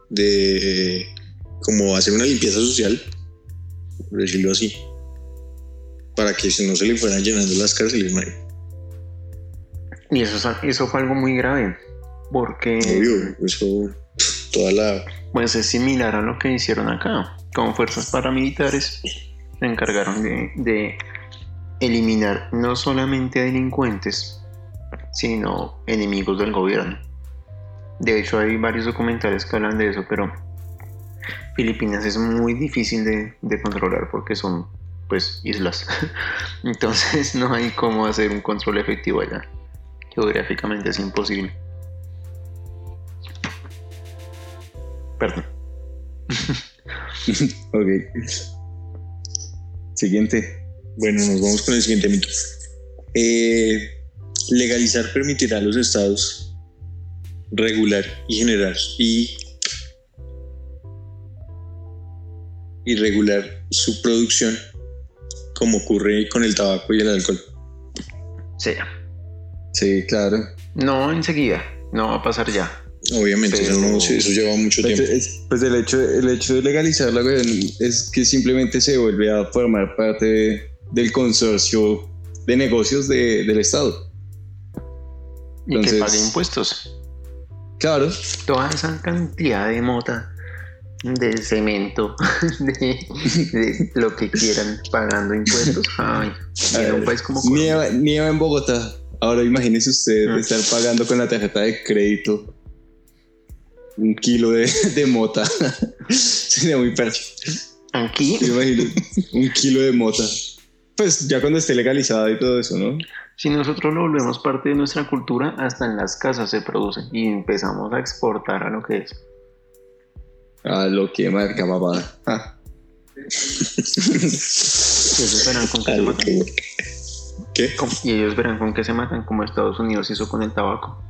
de como hacer una limpieza social, por decirlo así, para que no se le fueran llenando las cárceles, man. Y eso, es- eso fue algo muy grave, porque Obvio, eso, toda la... pues es similar a lo que hicieron acá. Con fuerzas paramilitares se encargaron de, de eliminar no solamente a delincuentes, sino enemigos del gobierno. De hecho, hay varios documentales que hablan de eso, pero Filipinas es muy difícil de, de controlar porque son pues islas. *laughs* Entonces no hay cómo hacer un control efectivo allá. Geográficamente es imposible. Perdón. *laughs* Ok. Siguiente. Bueno, nos vamos con el siguiente mito. Eh, legalizar permitirá a los estados regular y generar y, y regular su producción como ocurre con el tabaco y el alcohol. Sí. Sí, claro. No enseguida, no va a pasar ya. Obviamente, eso, no- eso lleva mucho Pues, tiempo. es- pues el hecho, el hecho de legalizarla es que simplemente se vuelve a formar parte de- del consorcio de negocios de- del Estado. Y que pague impuestos. Claro, Toda esa cantidad de mota, de cemento, *laughs* de, de lo que quieran pagando impuestos. *laughs* Ay, en un país como Colombia. nieva, nieva en Bogotá. Ahora imagínese usted Ah. estar pagando con la tarjeta de crédito un kilo de, *laughs* de mota. *laughs* Sería muy percho. Aquí, imagino un kilo de mota. Pues ya cuando esté legalizada y todo eso, ¿no? si nosotros lo volvemos parte de nuestra cultura, hasta en las casas se produce y empezamos a exportar a lo que es. A lo que marca papá. Ah. Verán con qué se que- Y ellos verán con qué se matan, como Estados Unidos hizo con el tabaco.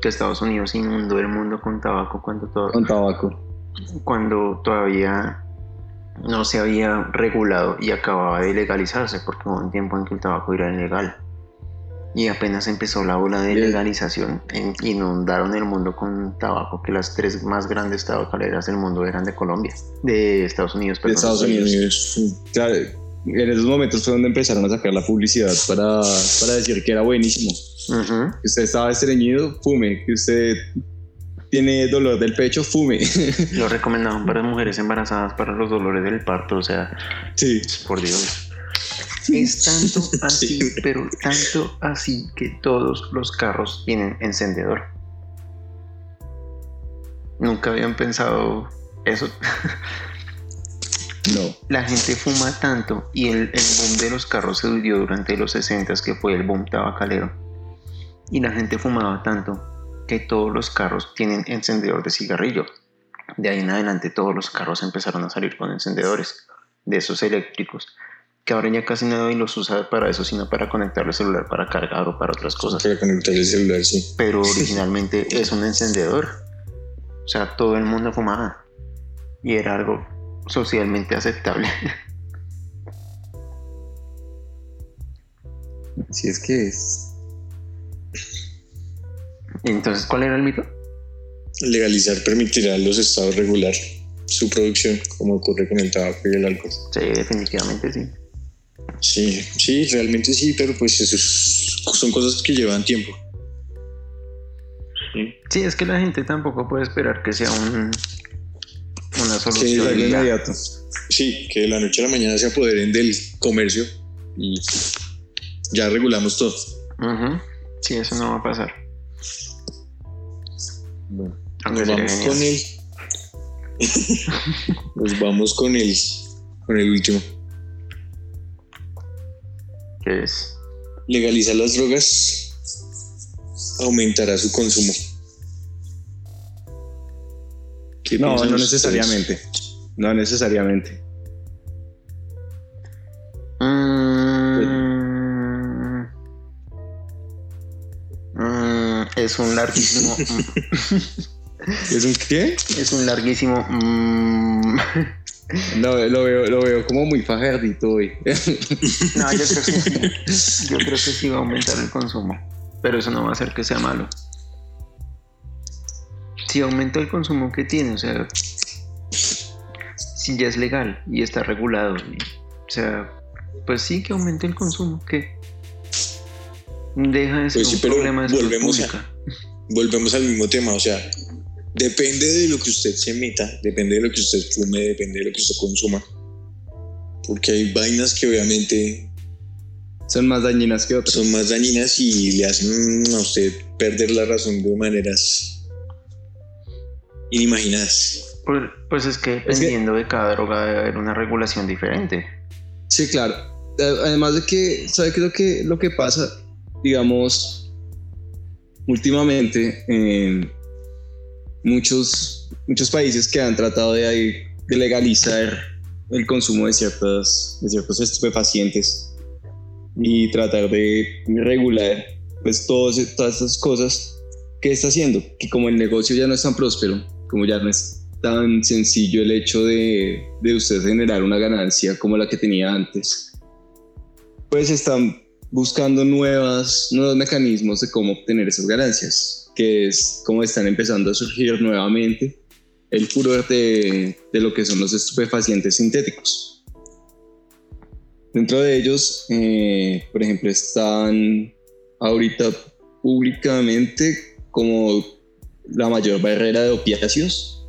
Que Estados Unidos inundó el mundo con tabaco cuando, todo, Con tabaco. cuando todavía no se había regulado y acababa de legalizarse, porque hubo un tiempo en que el tabaco era ilegal. Y apenas empezó la ola de legalización, inundaron el mundo con tabaco, que las tres más grandes tabacaleras del mundo eran de Colombia, de Estados Unidos, De perdón. Estados Unidos. Claro, en esos momentos fue donde empezaron a sacar la publicidad para, para decir que era buenísimo. Ujú. Que usted estaba estreñido, fume. Que usted tiene dolor del pecho, fume. *laughs* Lo recomendaban para mujeres embarazadas para los dolores del parto, o sea, sí. por Dios. Es tanto *laughs* así, pero tanto así que todos los carros tienen encendedor. Nunca habían pensado eso. *laughs* No. La gente fuma tanto y el, el boom de los carros se dio durante los 60 que fue el boom tabacalero. Y la gente fumaba tanto que todos los carros tienen encendedor de cigarrillo. De ahí en adelante todos los carros empezaron a salir con encendedores de esos eléctricos. Que ahora ya casi nadie los usa para eso, sino para conectar el celular para cargar o para otras cosas. Para conectar el celular, sí. Pero originalmente es un encendedor. O sea, todo el mundo fumaba. Y era algo socialmente aceptable. Si es que es. Entonces, ¿cuál era el mito? Legalizar permitirá a los estados regular su producción, como ocurre con el tabaco y el alcohol. Sí, definitivamente sí. Sí, sí, realmente sí, pero pues eso es- son cosas que llevan tiempo. Sí. Sí, es que la gente tampoco puede esperar que sea un, solución. ya. inmediato. Sí, que de la noche a la mañana se apoderen del comercio y ya regulamos todo. Ujú. Sí, eso no va a pasar. Bueno. Nos vamos genial. con el. *laughs* Nos vamos con el. Con el último. Que es Legalizar las drogas aumentará su consumo. ¿Qué No, no ustedes? necesariamente. No necesariamente. Mm, mm, es un larguísimo. *laughs* mm, ¿Es un qué? es un larguísimo. mm. Lo, lo veo, lo veo como muy fajardito hoy. *laughs* No, yo creo que sí. Yo creo que sí va a aumentar el consumo. Pero eso no va a hacer que sea malo. Si aumenta el consumo que tiene, o sea, si ya es legal y está regulado, y- o sea, pues sí que aumente el consumo, que deja de ser Pues sí, un pero problema de salud volvemos a-. Volvemos al mismo tema, o sea, depende de lo que usted se meta, depende de lo que usted fume, depende de lo que usted consuma. Porque hay vainas que obviamente Son más dañinas que otras. son más dañinas y le hacen a usted perder la razón de maneras inimaginadas. Pues, pues es que que- dependiendo de cada droga debe haber una regulación diferente. Sí, claro. Eh, Además de que, ¿sabe qué es lo que, lo que pasa? Digamos, últimamente, en muchos, muchos países que han tratado de, de legalizar el consumo de, ciertas, de ciertos estupefacientes y tratar de regular pues todos, todas estas cosas que está haciendo, que como el negocio ya no es tan próspero, como ya no es tan sencillo el hecho de, de usted generar una ganancia como la que tenía antes, pues están buscando nuevas, nuevos mecanismos de cómo obtener esas ganancias, que es como están empezando a surgir nuevamente el furor de, de lo que son los estupefacientes sintéticos. Dentro de ellos, eh, por ejemplo, están ahorita públicamente como la mayor barrera de opiáceos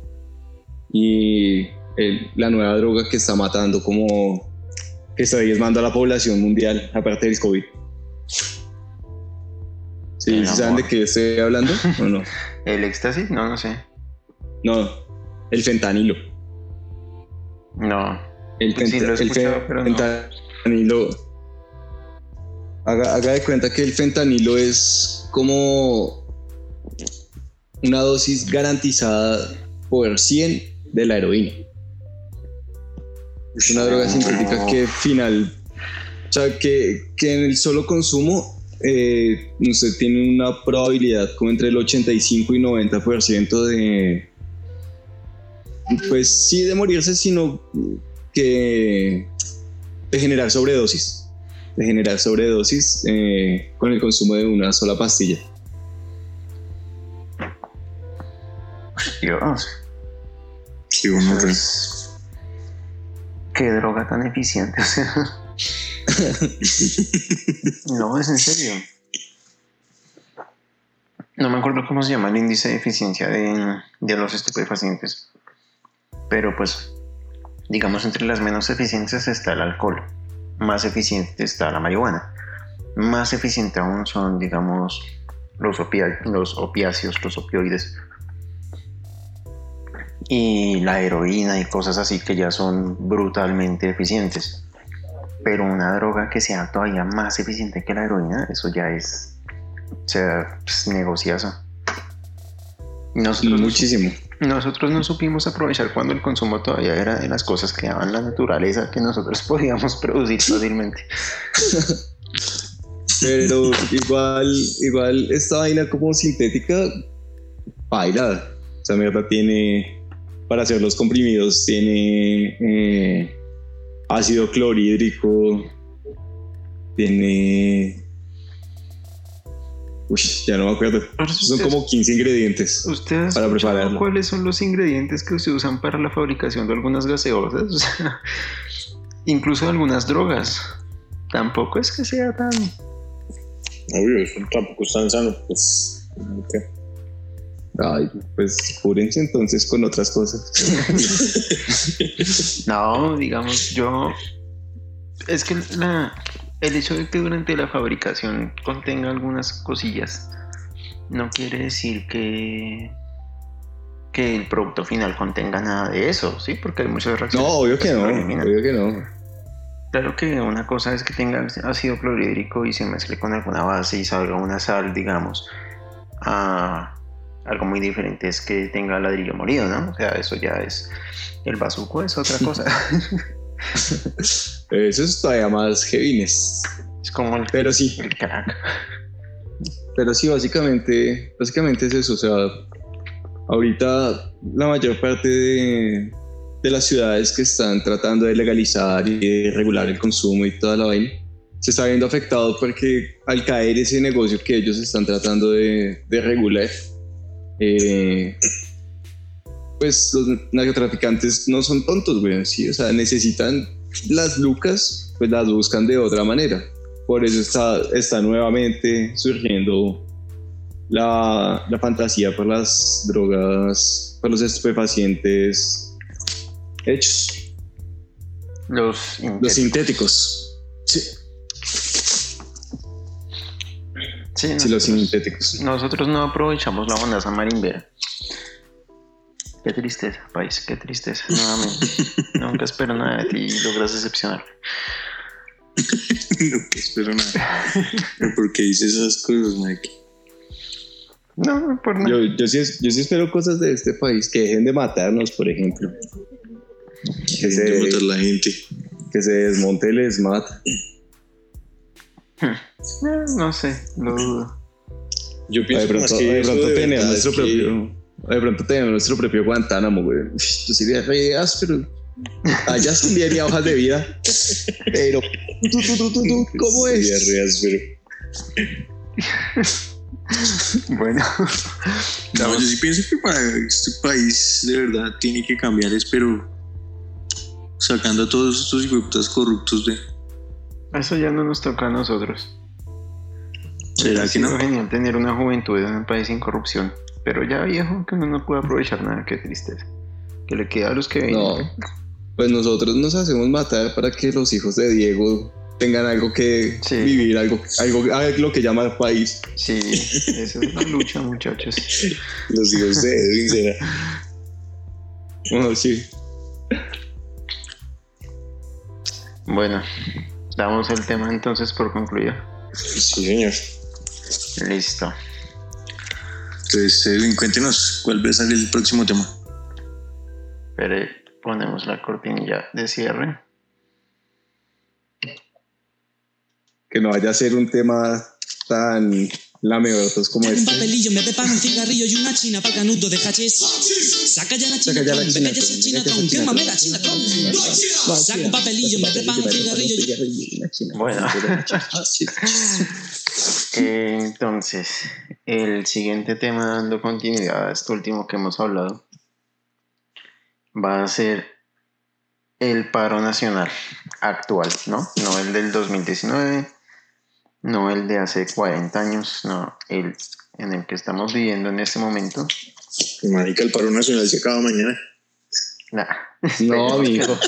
y el- la nueva droga que está matando como que está diezmando a la población mundial aparte del COVID. ¿Sí, El ¿sí ¿Saben de qué estoy hablando o no? *laughs* ¿El éxtasis? No, no sé. No, el fentanilo. No. El, sí, lo el no. fentanilo. Haga, haga de cuenta que el fentanilo es como una dosis garantizada por 100 de la heroína. Es una droga sintética que final, o sea, que, que en el solo consumo eh, usted tiene una probabilidad como entre el 85 y 90% de, pues sí de morirse, sino que de generar sobredosis, de generar sobredosis eh, con el consumo de una sola pastilla. Dios. Qué bueno, güey. Pues, Qué droga tan eficiente. *laughs* o sea. *laughs* no, es en serio. No me acuerdo cómo se llama el índice de eficiencia de, de los estupefacientes. Pero pues, digamos, entre las menos eficientes está el alcohol. Más eficiente está la marihuana. Más eficiente aún son, digamos, los, opia- los opiáceos, los opioides. Y la heroína y cosas así que ya son brutalmente eficientes. Pero una droga que sea todavía más eficiente que la heroína, eso ya es, o sea, pues, negociazo. Nosotros, Muchísimo. nosotros no supimos aprovechar cuando el consumo todavía era de las cosas que daban la naturaleza que nosotros *laughs* podíamos producir fácilmente. Pero igual, igual esta vaina como sintética, baila. O sea, mierda tiene, para hacer los comprimidos, tiene eh, ácido clorhídrico, tiene... Uy, ya no me acuerdo. Son como 15 ingredientes. ¿Ustedes para prepararlo. cuáles son los ingredientes que se usan para la fabricación de algunas gaseosas? *laughs* O sea, incluso algunas drogas. Tampoco es que sea tan... Obvio, eso tampoco es tan sano. Pues. Ay, pues cúrense entonces con otras cosas. *laughs* No, digamos, yo... Es que la, el hecho de que durante la fabricación contenga algunas cosillas no quiere decir que que el producto final contenga nada de eso, ¿sí? Porque hay muchas No, reacciones. obvio que no, se eliminan. obvio que no. Claro que una cosa es que tenga ácido clorhídrico y se mezcle con alguna base y salga una sal, digamos. a algo muy diferente es que tenga ladrillo molido, ¿no? O sea, eso ya es el bazuco es otra cosa. *laughs* Eso es todavía más heaviness. es como el, Pero sí, el crack. pero sí, básicamente, básicamente es eso. O sea, ahorita la mayor parte de, de las ciudades que están tratando de legalizar y de regular el consumo y toda la vaina, se está viendo afectado porque al caer ese negocio que ellos están tratando de, de regular, eh, pues los narcotraficantes no son tontos, güey, ¿sí? O sea, necesitan las lucas, pues las buscan de otra manera. Por eso está, está nuevamente surgiendo la, la fantasía por las drogas, por los estupefacientes hechos, Los, los sintéticos. Sí, Sí, sí, los sintéticos. Nosotros no aprovechamos la bonanza marimbera. Qué tristeza, país, qué tristeza, *laughs* nuevamente. Nunca espero nada de ti y logras decepcionar. no que espero nada. ¿Por qué dices esas cosas, Mike? No, no por nada. Yo, yo, sí, yo sí espero cosas de este país, que dejen de matarnos, por ejemplo. Que Dejen de matar se, la gente. que se desmonte el SMAT. Eh, no sé, lo dudo. Yo De pienso más que de pronto tenemos nuestro que- propio. De pronto tenemos nuestro propio Guantánamo, güey. Yo sería re áspero. Allá sí enviaría hojas de vida. Pero, tú, tú, tú, tú, tú, *laughs* ¿cómo Sería es? re áspero. *laughs* Bueno, No, yo sí pienso que para este país de verdad tiene que cambiar, es pero sacando a todos estos corruptos de. eso ya no nos toca a nosotros. ¿Será Ha que sido no? genial tener una juventud en un país sin corrupción. Pero ya viejo, que uno no puede aprovechar nada, qué tristeza. Que le queda a los que vienen. No. Pues nosotros nos hacemos matar para que los hijos de Diego tengan algo que Sí. vivir, algo, algo, algo que llama país. Sí, esa es la lucha, muchachos. Los hijos de Edwin será. Bueno, sí. Bueno, damos el tema entonces por concluido. Sí, señor. Listo. Entonces, Edwin, cuéntenos cuál va a ser el próximo tema. Pero ponemos la cortinilla de cierre. Que no vaya a ser un tema tan lameosos como Un este. papelillo, me preparo un cigarrillo y una china para canuto de hachís. Saca ya la china, Saca ya la tron, china, vete esa tron, china, vete esa tron, china, quémame tron. la china, tron. Saca un papelillo, me preparo un cigarrillo y Bueno. *laughs* Entonces, el siguiente tema dando continuidad a este último que hemos hablado va a ser el paro nacional actual, ¿no? No el del 2019, no el de hace 40 años, no, el en el que estamos viviendo en este momento. Marica, el paro nacional se acaba mañana. Nah, No, *laughs* mi hijo.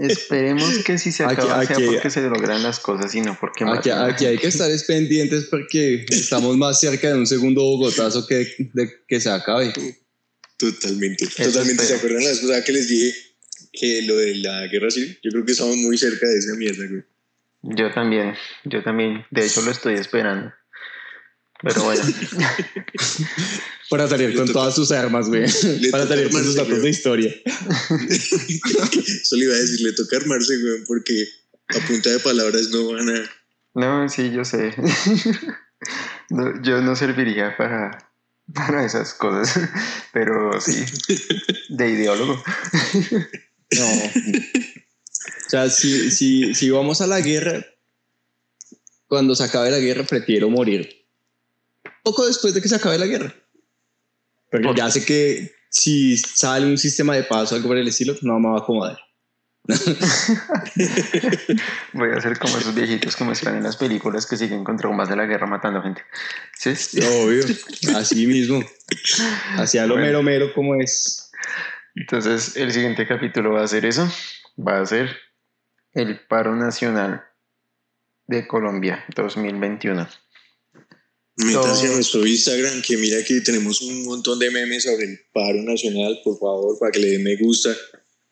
esperemos que si se Aquí- acaba sea aquí- porque se logran las cosas y no porque Aquí, aquí hay que estar es pendientes porque estamos más cerca de un segundo Bogotazo que de que se acabe. Totalmente. Eso Totalmente. ¿Se acuerdan la vez que les dije que lo de la guerra civil? Yo creo que estamos muy cerca de esa mierda, güey. Yo también, yo también. De hecho, lo estoy esperando. Pero bueno, *laughs* Para salir con todas sus armas, güey. *laughs* Para salir con sus armarse, datos de historia. *laughs* Eso le iba a decir, le toca armarse, güey, porque a punta de palabras no van a. no, sí, yo sé. No, yo no serviría para, para esas cosas, pero sí, de ideólogo. No. O sea, si, si, si vamos a la guerra, cuando se acabe la guerra, prefiero morir. Poco después de que se acabe la guerra. Porque ¿Por ya sé que si sale un sistema de paz o algo por el estilo, no me va a acomodar. *laughs* Voy a ser como esos viejitos que muestran en las películas que siguen con traumas de la guerra matando gente. ¿Sí? Obvio. Así mismo. Hacia lo Bueno. mero mero como es. Entonces, el siguiente capítulo va a ser eso. Va a ser el paro nacional de Colombia 2021. Métanse a No. nuestro Instagram, que mira que tenemos un montón de memes sobre el paro nacional, por favor, para que le den me gusta,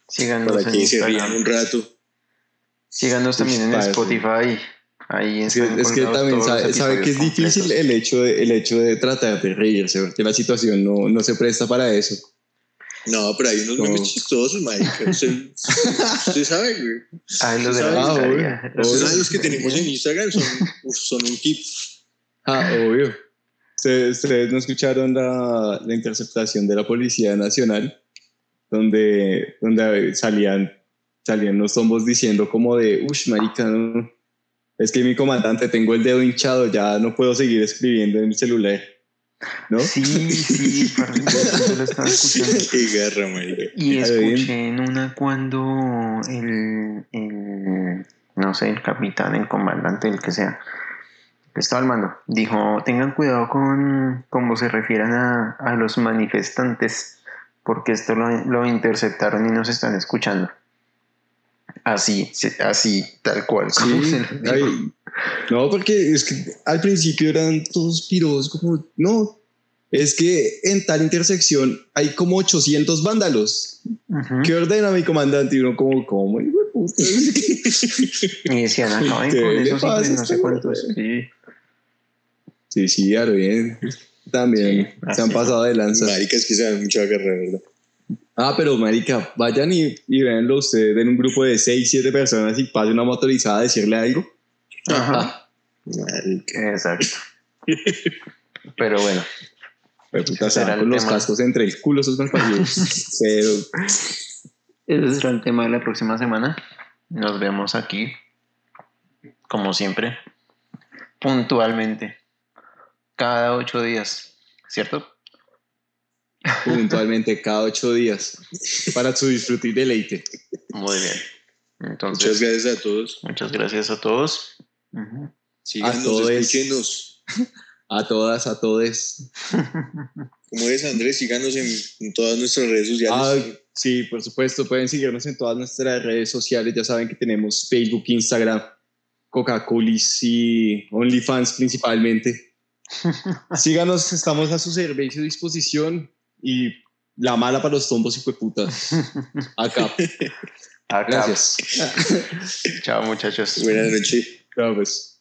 Síganos para en que se un rato. Síganos también en Spotify. Ahí Es que, es también sabe, sabe que es episodios difícil completos. el hecho, de, el hecho de tratar de reírse, porque la situación no, no se presta para eso. No, pero hay unos Como- memes chistosos, marica. Usted, usted sabe, güey. Ah, los de la obvio. Los los que tenemos en Instagram son, uf, son un hit. Ah, obvio. Ustedes, ustedes no escucharon la, la interceptación de la Policía Nacional, donde, donde salían, salían los tombos diciendo como de, uff, marica, no, es que mi comandante, tengo el dedo hinchado, ya no puedo seguir escribiendo en el celular. ¿No? Sí, sí, yo yo lo estaba escuchando. *laughs* Qué garra, marica. Y escuché en una cuando el, el, no sé, el capitán, el comandante, el que sea, estaba al mando, dijo, tengan cuidado con cómo se refieran a, a los manifestantes, porque esto lo, lo interceptaron y nos están escuchando. Así, sí, así, tal cual. Sí, ay, no, porque es que al principio eran todos piros, como, no, es que en tal intersección hay como 800 vándalos. ¿Qué ordena mi comandante? Y uno como, ¿cómo? *laughs* Y decían, acaben ¿Qué con le eso, pasa no sé este cuántos. Sí. Sí, sí, claro, bien. También Sí, se han pasado de lanza. Marica, es que se dan mucha garra, ¿verdad? Ah, pero marica, vayan y, y véanlo ustedes en un grupo de 6, 7 personas y pase una motorizada a decirle algo. Ajá. Exacto. *laughs* Pero bueno, Pero puta, se van el con los tema. cascos entre el culo esos compañeros. *laughs* pero ese será el tema de la próxima semana. Nos vemos aquí, como siempre, puntualmente, cada ocho días, ¿cierto? puntualmente *laughs* cada 8 días para su disfrute y deleite. Muy bien. Muchas gracias a todos. muchas gracias a todos. Síganos, todos. escúchenos. A todas, a todes. Como es, Andrés, síganos en, en todas nuestras redes Ah, sociales. sí, por supuesto, pueden seguirnos en todas nuestras redes sociales. Ya saben que tenemos Facebook, Instagram, Coca-Cola y OnlyFans principalmente. Síganos, estamos a su servicio y disposición. Y la mala para los tombos y putas. Acá. Acá. Gracias. Chao, muchachos. Buenas noches. Chao, pues.